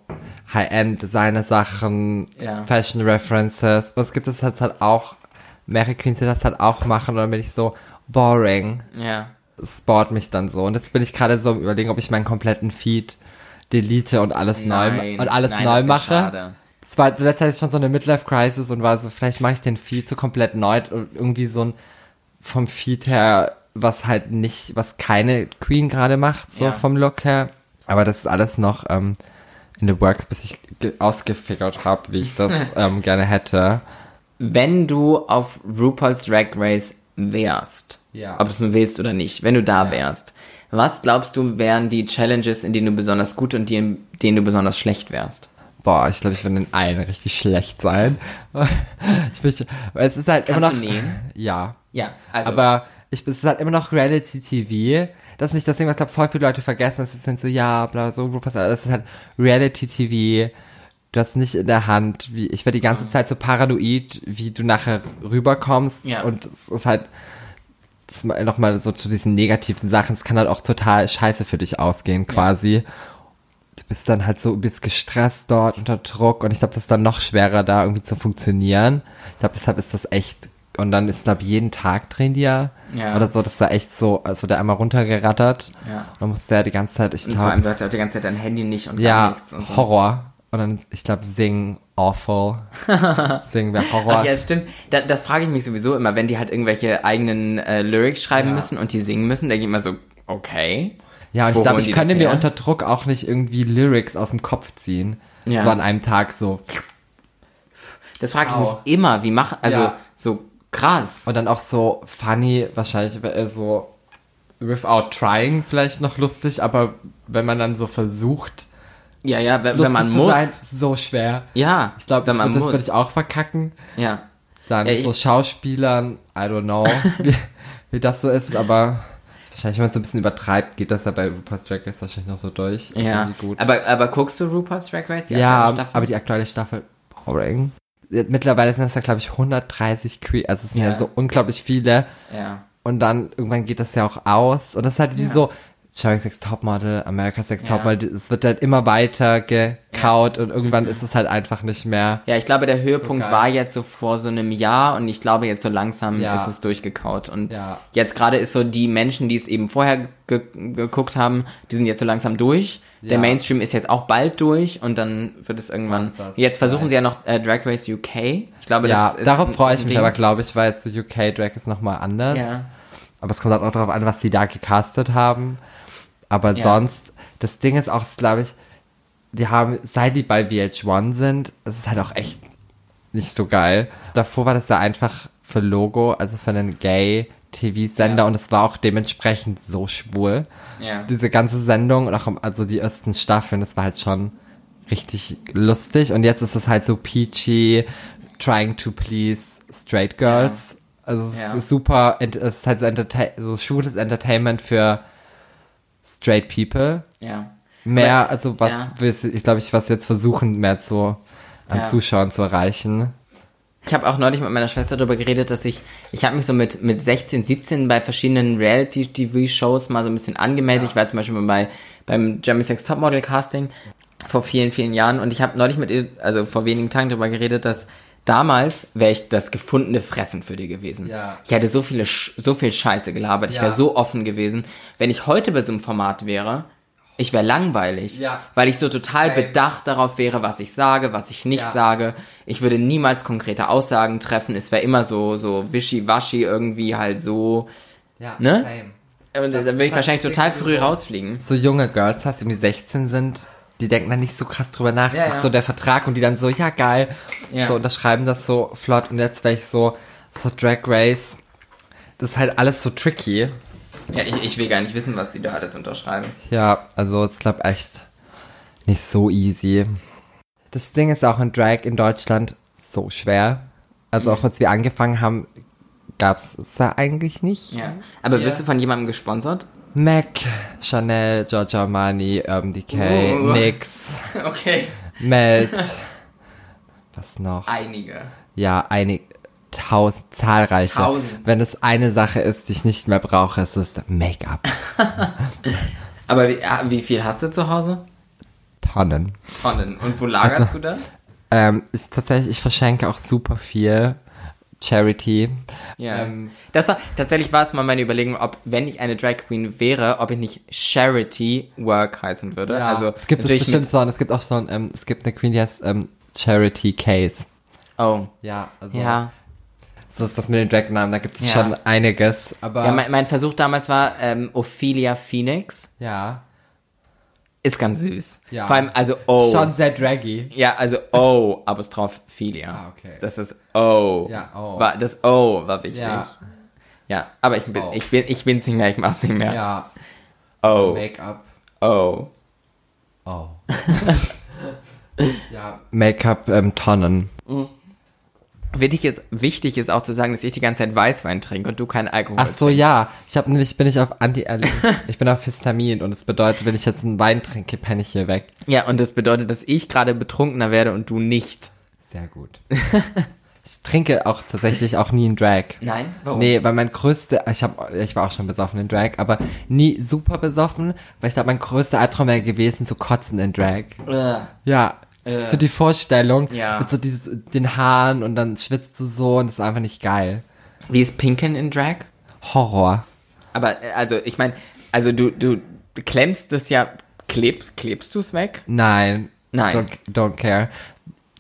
High-End-Designer-Sachen, Ja. Fashion-References. Und es gibt es halt, halt auch, mehrere Queens, die das halt auch machen. Und dann bin ich so boring, Ja. Sport mich dann so. Und jetzt bin ich gerade so am überlegen, ob ich meinen kompletten Feed delete und alles neu Nein, und alles nein, neu mache. schade. Es war letztes hatte ich schon so eine Midlife-Crisis und war so, vielleicht mache ich den Feed so komplett neu und irgendwie so ein vom Feed her, was halt nicht, was keine Queen gerade macht, so Ja. vom Look her. Aber das ist alles noch ähm, in the works, bis ich ge- ausgefigert habe, wie ich das ähm, gerne hätte. Wenn du auf RuPaul's Drag Race wärst, Ja. ob du es nur willst oder nicht, wenn du da Ja. wärst, was glaubst du wären die Challenges, in denen du besonders gut und die, in denen du besonders schlecht wärst? Boah, ich glaube, ich würde in allen richtig schlecht sein. ich bin, es ist halt immer noch. Kannst du nähen? Ja. Ja, also Aber ich, es ist halt immer noch Reality TV. Das ist nicht das Ding, was glaube voll viele Leute vergessen. Das sind so, ja, bla, so, das ist halt Reality TV. Du hast nicht in der Hand, wie, ich werde die ganze Zeit so paranoid, wie du nachher rüberkommst. Ja. Und es ist halt, nochmal so zu diesen negativen Sachen. Es kann halt auch total scheiße für dich ausgehen, quasi. Du bist dann halt so, du bist gestresst dort unter Druck und ich glaube, das ist dann noch schwerer, da irgendwie zu funktionieren. Ich glaube, deshalb ist das echt, und dann ist, glaube jeden Tag drehen die ja. Ja. Oder so, das ist da echt so, also der einmal runtergerattert. Ja. Und dann musst du ja die ganze Zeit, ich und vor allem, glaube, du hast ja auch die ganze Zeit dein Handy nicht und gar ja, nichts und so. Horror. Und dann, ich glaube, singen awful. singen wäre Horror. Ach ja, stimmt. Da, das frage ich mich sowieso immer, wenn die halt irgendwelche eigenen äh, Lyrics schreiben Ja. müssen und die singen müssen, denke ich immer so, okay. Ja, und ich glaube, ich könnte mir unter Druck auch nicht irgendwie Lyrics aus dem Kopf ziehen. Ja. So an einem Tag so. Das frage ich Au. mich immer, wie machen, also Ja. so krass. Und dann auch so funny, wahrscheinlich äh, so without trying vielleicht noch lustig, aber wenn man dann so versucht, ja, ja, wenn, wenn man muss. sein, so schwer. Ja, Ich glaube, wenn das muss. würde ich auch verkacken. Ja. Dann Ja, so Schauspielern, I don't know, wie, wie das so ist, aber wahrscheinlich, wenn man es so ein bisschen übertreibt, geht das ja bei RuPaul's Drag Race wahrscheinlich noch so durch. Ja. Aber, aber guckst du RuPaul's Drag Race? die ja, aktuelle Staffel? aber die aktuelle Staffel, boring. Mittlerweile sind das ja, glaube ich, 130 Que also es sind ja. Ja. so unglaublich viele. Ja. Und dann irgendwann geht das ja auch aus. Und das ist halt wie Ja. so Cherry Sex Topmodel, America's Sex Ja. Topmodel. Es wird halt immer weiter gekaut und irgendwann ist es halt einfach nicht mehr. Ja, ich glaube, der Höhepunkt geil. war jetzt so vor so einem Jahr und ich glaube, jetzt so langsam Ja. ist es durchgekaut. Und Ja. jetzt gerade ist so die Menschen, die es eben vorher ge geguckt haben, die sind jetzt so langsam durch. Der Ja. Mainstream ist jetzt auch bald durch und dann wird es irgendwann. Jetzt versuchen vielleicht. sie ja noch äh, Drag Race UK. Ich glaube, Ja, das ist darauf freue ich mich Ding. aber, glaube ich, weil so UK Drag ist nochmal anders. Ja. Aber es kommt halt auch darauf an, was die da gecastet haben. Aber Ja. sonst, das Ding ist auch, glaube ich, die haben, seit die bei VH1 sind, es ist halt auch echt nicht so geil. Davor war das ja einfach für Logo, also für einen Gay-TV-Sender Ja. und es war auch dementsprechend so schwul. Ja. Diese ganze Sendung und auch also die ersten Staffeln, das war halt schon richtig lustig und jetzt ist es halt so peachy, trying to please straight girls. Also es Ja. ist super, es ist halt so, entertain so schwules Entertainment für straight people. Ja. Mehr, Aber- also was, ja. wir- ich glaube, ich was jetzt versuchen, mehr so an Ja. Zuschauern zu erreichen. Ich habe auch neulich mit meiner Schwester darüber geredet, dass ich, ich habe mich so mit, mit 16, 17 bei verschiedenen Reality-TV-Shows mal so ein bisschen angemeldet. Ich war zum Beispiel mal bei, beim Jeremy Sex Topmodel Casting vor vielen, vielen Jahren und ich habe neulich mit ihr, also vor wenigen Tagen darüber geredet, dass damals wäre ich das gefundene Fressen für die gewesen. Ja. Ich hätte so viele, so viel Scheiße gelabert. Ich Ja. wäre so offen gewesen. Wenn ich heute bei so einem Format wäre, ich wäre langweilig, Ja. weil ich so total Same. bedacht darauf wäre, was ich sage, was ich nicht Ja. sage. Ich würde niemals konkrete Aussagen treffen. Es wäre immer so, so wischiwaschi irgendwie halt so. Ja, Ne? same. Und dann würde ich wahrscheinlich total früh rausfliegen. so junge Girls hast, die irgendwie 16 sind, die denken dann nicht so krass drüber nach. Ja, das ja. ist so der Vertrag und die dann so, ja geil, Ja. so unterschreiben das so flott und jetzt wäre ich so, so Drag Race. Das ist halt alles so tricky. Ja, ich, ich will gar nicht wissen, was die da alles unterschreiben. Ja, also ich glaube echt nicht so easy. Das Ding ist auch in Drag in Deutschland so schwer. Also auch als wir angefangen haben, gab's es ja eigentlich nicht. Ja. Aber Ja. wirst du von jemandem gesponsert? Mac, Chanel, Giorgio Armani, Urban Decay, Oh. NYX, Okay. Melt. Was noch? Einige. Ja, einige, tausend, zahlreiche. Tausend. Wenn es eine Sache ist, die ich nicht mehr brauche, ist es Make-up. Aber wie, ah, wie viel hast du zu Hause? Tonnen. Tonnen. Und wo lagerst Also- du das? Ähm, ist tatsächlich, ich verschenke auch super viel. Charity. Ja. Ähm, das war, tatsächlich war es mal meine Überlegung, ob, wenn ich eine Drag Queen wäre, ob ich nicht Charity Work heißen würde. Also, es gibt es bestimmt so, es gibt auch so ein, ähm, es gibt eine Queen, die heißt ähm, Charity Case. Oh. Ja, also Ja. so ist das mit den Drag-Namen, da gibt es Ja. schon einiges, aber Ja, mein, mein Versuch damals war ähm, Ophelia Phoenix. ja. Ist ganz süß. Ja. Vor allem, also oh. Schon sehr draggy. Ja, also O, Apostroph Philia. Ah, okay. Das ist O. Ja, O. War, das O war wichtig. Ja. Ja, aber ich bin, O. ich bin, ich bin's nicht mehr, ich mach's nicht mehr. Ja. O. Make-up. O. Oh. ja. Make-up ähm, Tonnen. Wichtig ist, wichtig ist auch zu sagen, dass ich die ganze Zeit Weißwein trinke und du keinen Alkohol Ach so, trinkst. ja. Ich habe nämlich bin ich auf Anti ich bin auf Histamin und es bedeutet, wenn ich jetzt einen Wein trinke, penne ich hier weg. Ja, und das bedeutet, dass ich gerade betrunkener werde und du nicht. Sehr gut. ich trinke auch tatsächlich auch nie in Drag. Nein? Warum? Nee, weil mein größter, ich hab, ich war auch schon besoffen in Drag, aber nie super besoffen, weil ich glaube, mein größter Albtraum wäre gewesen, zu kotzen in Drag. Äh. Ja, Äh. so die Vorstellung Ja. mit so dieses, den Haaren und dann schwitzt du so und das ist einfach nicht geil. Wie ist Pinken in Drag? Horror. Aber, äh, also, ich meine, also du, du klemmst das ja, klebst, klebst du es weg? Nein. Nein. Don't, don't care.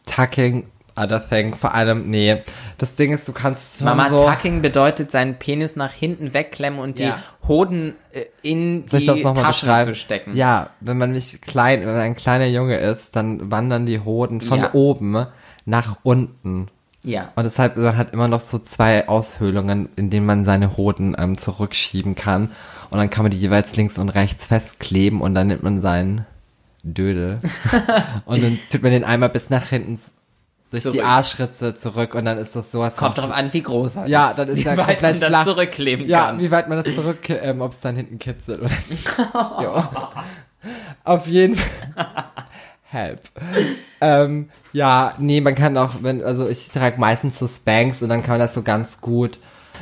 Tucking, other thing, vor allem, nee. Das Ding ist, du kannst Mama, so... Tucking bedeutet, seinen Penis nach hinten wegklemmen und Ja. die Hoden äh, in Soll ich die das nochmal Taschen zu stecken. Ja, wenn man nicht klein, wenn man ein kleiner Junge ist, dann wandern die Hoden von Ja. oben nach unten. Ja. Und deshalb, man hat immer noch so zwei Aushöhlungen, in denen man seine Hoden ähm, zurückschieben kann. Und dann kann man die jeweils links und rechts festkleben und dann nimmt man seinen Dödel. und dann zieht man den einmal bis nach hinten durch die Zurück. Arschritze zurück und dann ist das sowas Kommt drauf an, wie groß er Ja, ist. dann ist wie er weit komplett man das flach. zurückkleben Ja, kann. wie weit man das zurück, ähm, ob es dann hinten kitzelt oder nicht. ja. Auf jeden Fall. Help. ähm, ja, nee, man kann auch, wenn, also ich trage meistens so Spanks und dann kann man das so ganz gut,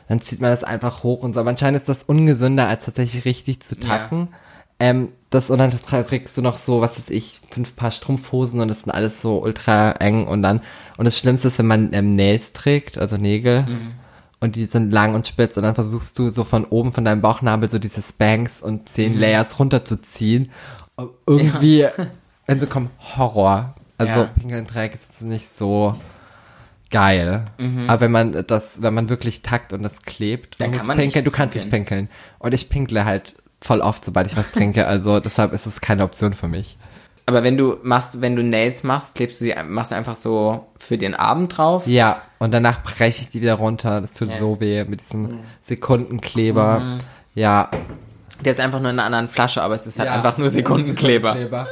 dann zieht man das einfach hoch und so. Aber anscheinend ist das ungesünder, als tatsächlich richtig zu Ja. Ähm, das, und dann trägst du noch so, was weiß ich, fünf Paar Strumpfhosen und das sind alles so ultra eng und dann, und das Schlimmste ist, wenn man ähm, Nails trägt, also Nägel, Mhm. und die sind lang und spitz und dann versuchst du so von oben von deinem Bauchnabel so diese Spanks und zehn Mhm. Layers runterzuziehen. Und irgendwie, wenn sie kommen, Horror. Also Ja. Pinkeln Dreck ist nicht so geil. Mhm. Aber wenn man das, wenn man wirklich tackt und das klebt, Dann und kann man pinkeln, du kannst nicht pinkeln. Und ich pinkle halt voll oft, sobald ich was trinke. Also deshalb ist es keine Option für mich. Aber wenn du machst, wenn du Nails machst, klebst du sie, machst du einfach so für den Abend drauf. Ja, und danach breche ich die wieder runter. Das tut Ja. Mhm. so weh mit diesem Sekundenkleber. Ja, Der ist einfach nur in einer anderen Flasche, aber es ist halt Ja, einfach nur Sekundenkleber. Sekundenkleber.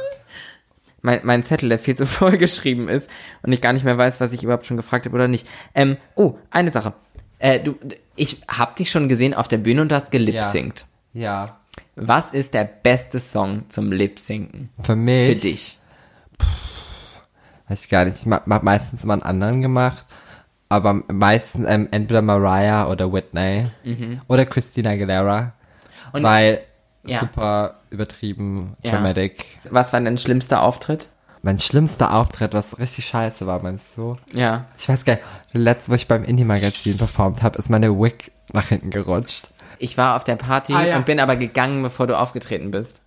Mein, mein Zettel, der viel zu voll geschrieben ist und ich gar nicht mehr weiß, was ich überhaupt schon gefragt habe oder nicht. Ähm, oh, eine Sache. Äh, du, ich hab dich schon gesehen auf der Bühne und du hast gelipsingt. Ja. Was ist der beste Song zum Lipsinken Für mich. für dich? Weiß ich gar nicht. Ich hab meistens immer einen anderen gemacht. Aber meistens ähm, entweder Mariah oder Whitney. Oder Christina Aguilera. Mhm. Und- weil Ja. super übertrieben, Ja. dramatic. Was war dein schlimmster Auftritt? Mein schlimmster Auftritt, was richtig scheiße war, meinst du? Ja. Ich weiß gar nicht. Letztes, wo ich beim Indie-Magazin performt habe, ist meine Wig nach hinten gerutscht. Ich war auf der Party Ah, ja. und bin aber gegangen, bevor du aufgetreten bist.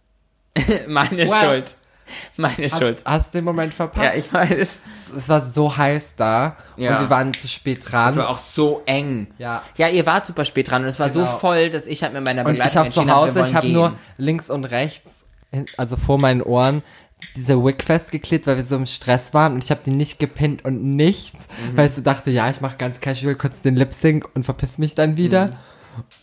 Meine Well. Schuld. Meine Schuld. Hast, hast du den Moment verpasst? Ja, ich weiß. es war so heiß da Ja. und wir waren zu spät dran. Es war auch so eng. Ja. Ja, ihr wart super spät dran und es war so Genau. voll, dass ich halt mit meiner Und Begleitung ich habe zu Hause, wollen ich habe nur links und rechts, also vor meinen Ohren, diese Wig festgeklebt, weil wir so im Stress waren und ich habe die nicht gepinnt und nichts, Mhm. weil ich so dachte, ja, ich mache ganz casual kurz den Lip Sync und verpiss mich dann wieder. Mhm.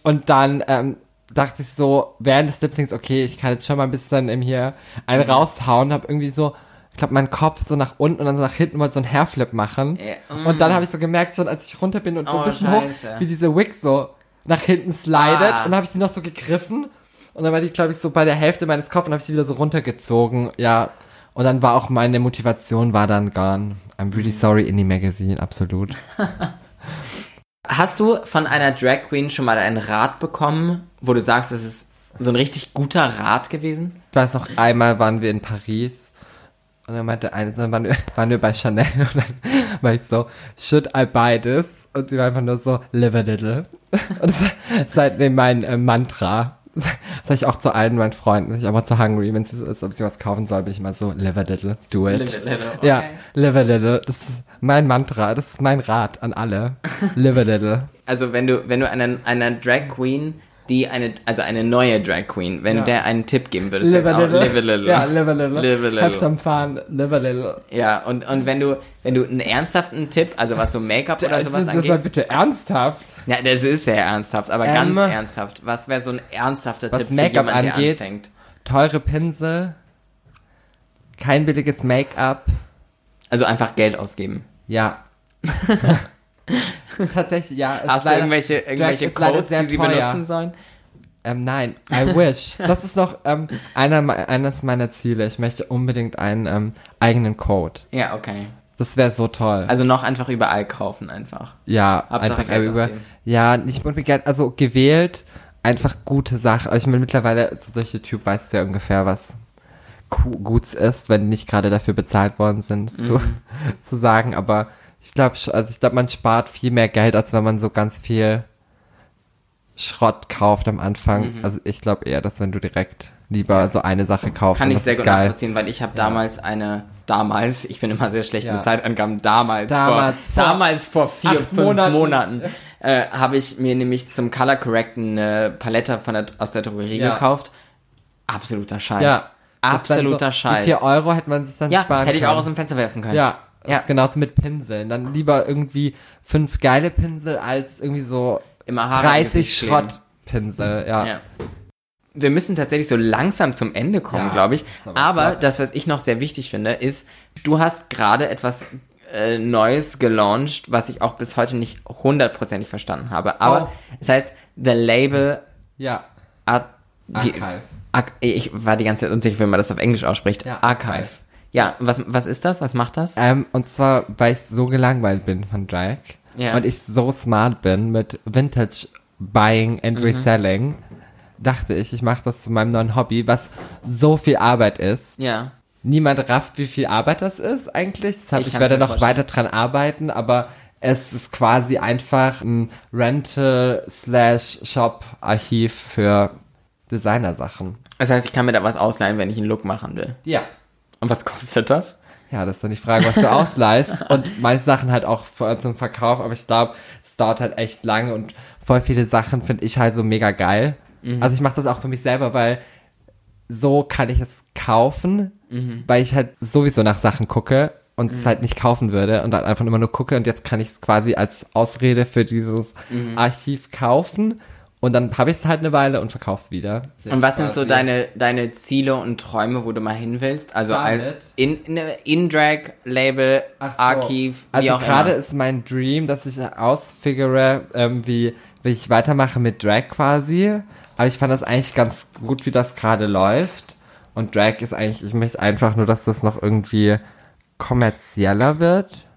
Und dann ähm, dachte ich so, während des Lip Syncs, okay, ich kann jetzt schon mal ein bisschen im hier einen Mhm. raushauen, habe irgendwie so, ich glaube, meinen Kopf so nach unten und dann so nach hinten wollte so einen Hairflip machen. Ja, mm. Und dann habe ich so gemerkt, schon als ich runter bin und so Oh, ein bisschen Scheiße. hoch, wie diese Wig so nach hinten slidet Ah. und dann habe ich die noch so gegriffen und dann war die, glaube ich, so bei der Hälfte meines Kopfes und habe ich die wieder so runtergezogen. Ja. Und dann war auch meine Motivation war dann gone. I'm Mhm. really sorry, Indie Magazine, absolut. Hast du von einer Drag Queen schon mal einen Rat bekommen, wo du sagst, es ist so ein richtig guter Rat gewesen? Ich weiß noch, einmal waren wir in Paris und dann meinte eine, dann waren wir, waren wir bei Chanel und dann war ich so, should I buy this? Und sie war einfach nur so, live a little. Und das ist seitdem mein äh, Mantra. Sage ich auch zu allen meinen Freunden, ich aber zu hungry, wenn es ist, ob sie was kaufen soll, bin ich immer so, live a little, do it. Live a little, Ja, okay. live a little, das ist mein Mantra, das ist mein Rat an alle. Live a little. Also wenn du, wenn du einer, einer Drag Queen die eine, also eine neue Drag Queen, wenn Ja. du der einen Tipp geben würdest, Live a auch little. live a little. Ja, live a little. Live a little. Have some fun, live a little. Ja, und, und wenn du, wenn du einen ernsthaften Tipp, also was so Make-up oder sowas das war angeht. bitte ernsthaft. Ja, das ist sehr ernsthaft, aber Ähm, ganz ernsthaft. Was wäre so ein ernsthafter was Tipp für Make-up jemand, der angeht, anfängt? Teure Pinsel, kein billiges Make-up. Also einfach Geld ausgeben. Ja. Tatsächlich, ja. es Hast du leider- irgendwelche, irgendwelche Codes, die sie teuer. benutzen sollen? Ähm, nein, I wish. Das ist noch ähm, einer, eines meiner Ziele. Ich möchte unbedingt einen ähm, eigenen Code. Ja, okay. Das wäre so toll. Also noch einfach überall kaufen einfach. ja, Hauptsache einfach Geld über. Ja, nicht unbedingt also gewählt, einfach gute Sachen. Also ich meine, mittlerweile, so durch YouTube weißt du ja ungefähr, was gu- Guts ist, wenn die nicht gerade dafür bezahlt worden sind, Mhm. zu, zu sagen. Aber ich glaube, also ich glaube, man spart viel mehr Geld, als wenn man so ganz viel Schrott kauft am Anfang. Also ich glaube eher, dass wenn du direkt lieber so eine Sache kaufst, Kann ich sehr gut geil. nachvollziehen, weil ich habe damals eine, damals, ich bin immer sehr schlecht Ja. mit Zeitangaben, damals, Damals vor, vor damals vor vier, fünf Monaten. Monaten, äh, habe ich mir nämlich zum Color Correcten eine Palette von der, aus der Drogerie Ja. gekauft. Absoluter Scheiß. Ja. Absoluter so, Scheiß. Die 4 Euro hätte man sich dann ja, sparen hätte ich können. auch aus dem Fenster werfen können. Ja, Ja. ist genauso mit Pinseln. Dann lieber irgendwie fünf geile Pinsel als irgendwie so Immer Haare im 30 Gesicht kleben. Schrottpinsel. Ja. Ja. Wir müssen tatsächlich so langsam zum Ende kommen, Ja, glaube ich. aber Aber das, was ich noch sehr wichtig finde, ist, du hast gerade etwas äh, Neues gelauncht, was ich auch bis heute nicht hundertprozentig verstanden habe. Aber Oh. es heißt The Label ja. Wie- Archive. Ar ich war die ganze Zeit unsicher, wie man das auf Englisch ausspricht. Ja, Archive. Archive. Ja, was, was ist das? Was macht das? Ähm, und zwar, weil ich so gelangweilt bin von Drag Ja. und ich so smart bin mit Vintage Buying and Mhm. Reselling, dachte ich, ich mache das zu meinem neuen Hobby, was so viel Arbeit ist. Ja. Niemand rafft, wie viel Arbeit das ist eigentlich. Deshalb, Ich ich, werde noch vorstellen. weiter dran arbeiten, aber es ist quasi einfach ein Rental slash Shop Archiv für Designersachen. Das heißt, ich kann mir da was ausleihen, wenn ich einen Look machen will. Ja. Und was kostet das? Ja, das ist dann die Frage, was du ausleihst. Und manche Sachen halt auch zum Verkauf, aber ich glaube, es dauert halt echt lange. Und voll viele Sachen finde ich halt so mega geil. Also ich mache das auch für mich selber, weil so kann ich es kaufen, weil ich halt sowieso nach Sachen gucke und es halt nicht kaufen würde und dann einfach immer nur gucke. Und jetzt kann ich es quasi als Ausrede für dieses Archiv kaufen und dann habe ich es halt eine Weile und verkaufe es wieder. Und was sind so deine, deine Ziele und Träume, wo du mal hin willst? Also Damit? in, in, in Drag, Label, so. Archiv, wie Also auch gerade ist mein Dream, dass ich ausfigure, ähm, wie, wie ich weitermache mit Drag quasi. Aber ich fand das eigentlich ganz gut, wie das gerade läuft. Und Drag ist eigentlich, ich möchte einfach nur, dass das noch irgendwie kommerzieller wird.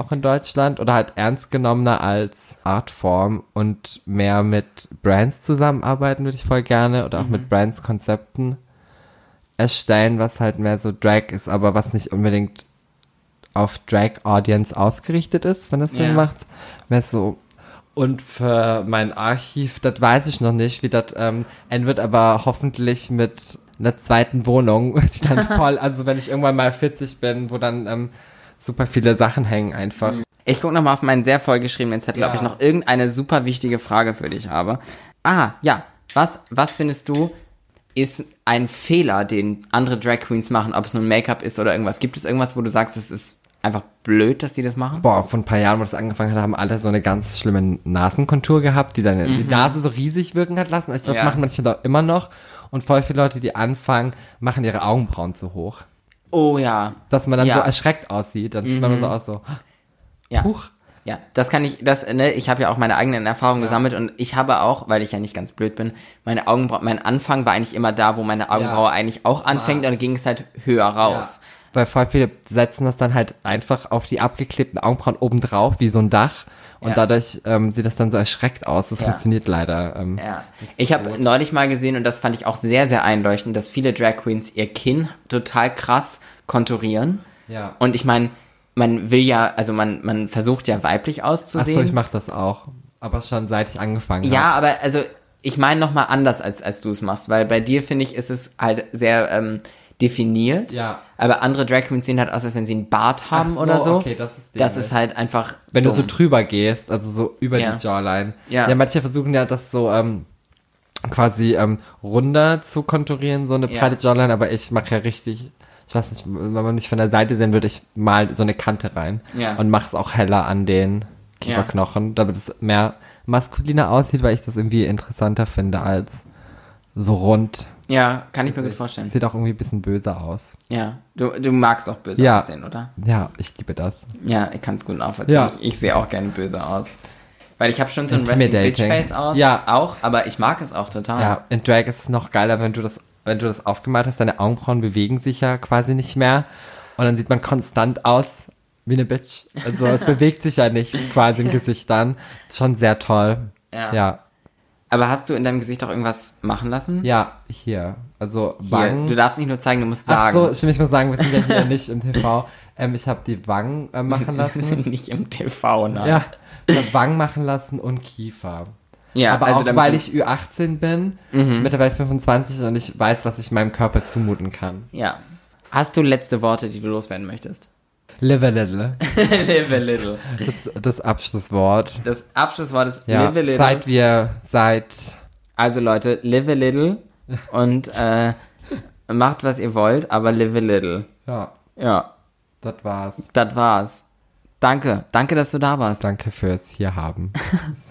Auch in Deutschland. Oder halt ernst genommener als Artform und mehr mit Brands zusammenarbeiten würde ich voll gerne. Oder auch mit Brands Konzepten erstellen, was halt mehr so Drag ist, aber was nicht unbedingt auf Drag-Audience ausgerichtet ist, wenn das Sinn Ja. macht. Mehr so. Und für mein Archiv, das weiß ich noch nicht, wie das ähm, enden wird, aber hoffentlich mit einer zweiten Wohnung, die dann voll, also wenn ich irgendwann mal 40 bin, wo dann ähm, super viele Sachen hängen einfach. Ich gucke nochmal auf meinen sehr vollgeschriebenen Zettel, ob Ja. ich noch irgendeine super wichtige Frage für dich habe. Ah, ja. Was, was findest du, ist ein Fehler, den andere Drag Queens machen, ob es nun Make-up ist oder irgendwas? Gibt es irgendwas, wo du sagst, es ist einfach blöd, dass die das machen? Boah, vor ein paar Jahren, wo das angefangen hat, haben alle so eine ganz schlimme Nasenkontur gehabt, die dann die Nase so riesig wirken hat lassen. Also das Ja. machen manche doch immer noch. Und voll viele Leute, die anfangen, machen ihre Augenbrauen zu hoch. Oh ja. Dass man dann Ja. so erschreckt aussieht. Dann sieht man so aus so, Ja. huch. Ja, das kann ich, das, ne, ich habe ja auch meine eigenen Erfahrungen gesammelt und ich habe auch, weil ich ja nicht ganz blöd bin, meine Augenbrauen, mein Anfang war eigentlich immer da, wo meine Augenbraue eigentlich auch anfängt und dann ging es halt höher raus. Weil voll viele setzen das dann halt einfach auf die abgeklebten Augenbrauen obendrauf, wie so ein Dach. Und Ja. dadurch ähm, sieht das dann so erschreckt aus. Das Ja. funktioniert leider. Ähm, Ja. Ich habe neulich mal gesehen und das fand ich auch sehr, sehr einleuchtend, dass viele Drag Queens ihr Kinn total krass konturieren. Ja. Und ich meine, man will ja, also man, man versucht ja weiblich Achso, auszusehen. ich mach das auch. Aber schon seit ich angefangen habe. Ja, aber also ich meine nochmal anders, als, als du es machst, weil bei dir finde ich, ist es halt sehr ähm, definiert. Ja. Aber andere Drag Queens sehen halt aus, als wenn sie einen Bart haben so, oder so. okay, das ist Das ist halt einfach. Wenn du dumm. so drüber gehst, also so über Ja. die Jawline. Ja. ja, manche versuchen ja das so ähm, quasi ähm, runder zu konturieren, so eine Ja. breite Jawline, aber ich mache ja richtig, ich weiß nicht, wenn man mich von der Seite sehen würde, ich mal so eine Kante rein Ja. und mache es auch heller an den Kieferknochen, damit es mehr maskuliner aussieht, weil ich das irgendwie interessanter finde als so rund. Ja, kann ich mir gut vorstellen. Sieht auch irgendwie ein bisschen böse aus. Ja, du, du magst auch böse Ja. aussehen, oder? Ja, ich liebe das. Ja, ich kann es gut nachvollziehen. Ja. Ich, ich sehe auch gerne böse aus. Weil ich habe schon so ein Intimidating. Bitch Face aus. Ja. Auch, aber ich mag es auch total. Ja, in Drag ist es noch geiler, wenn du das, wenn du das aufgemalt hast, deine Augenbrauen bewegen sich ja quasi nicht mehr. Und dann sieht man konstant aus wie eine Bitch. Also es bewegt sich ja nichts quasi im Gesicht dann. Schon sehr toll. Ja. Ja. Aber hast du in deinem Gesicht auch irgendwas machen lassen? Ja, hier. Also Hier, Wangen. du darfst nicht nur zeigen, du musst Ach sagen. so, stimmt, ich muss sagen, wir sind ja hier nicht im TV. Ähm, ich habe die Wangen äh, machen Wir sind lassen. nicht im TV, nein. ja, Wangen machen lassen und Kiefer. ja Aber also auch, weil ich Ü18 bin, mittlerweile 25 und ich weiß, was ich meinem Körper zumuten kann. Ja. Hast du letzte Worte, die du loswerden möchtest? Live a little. live a little. Das, das Abschlusswort. Das Abschlusswort ist Ja, live a little. seit wir, seit, Also Leute, live a little und äh, macht, was ihr wollt, aber live a little. ja, Ja, das war's. das war's. Danke. Danke, dass du da warst. Danke fürs hier haben.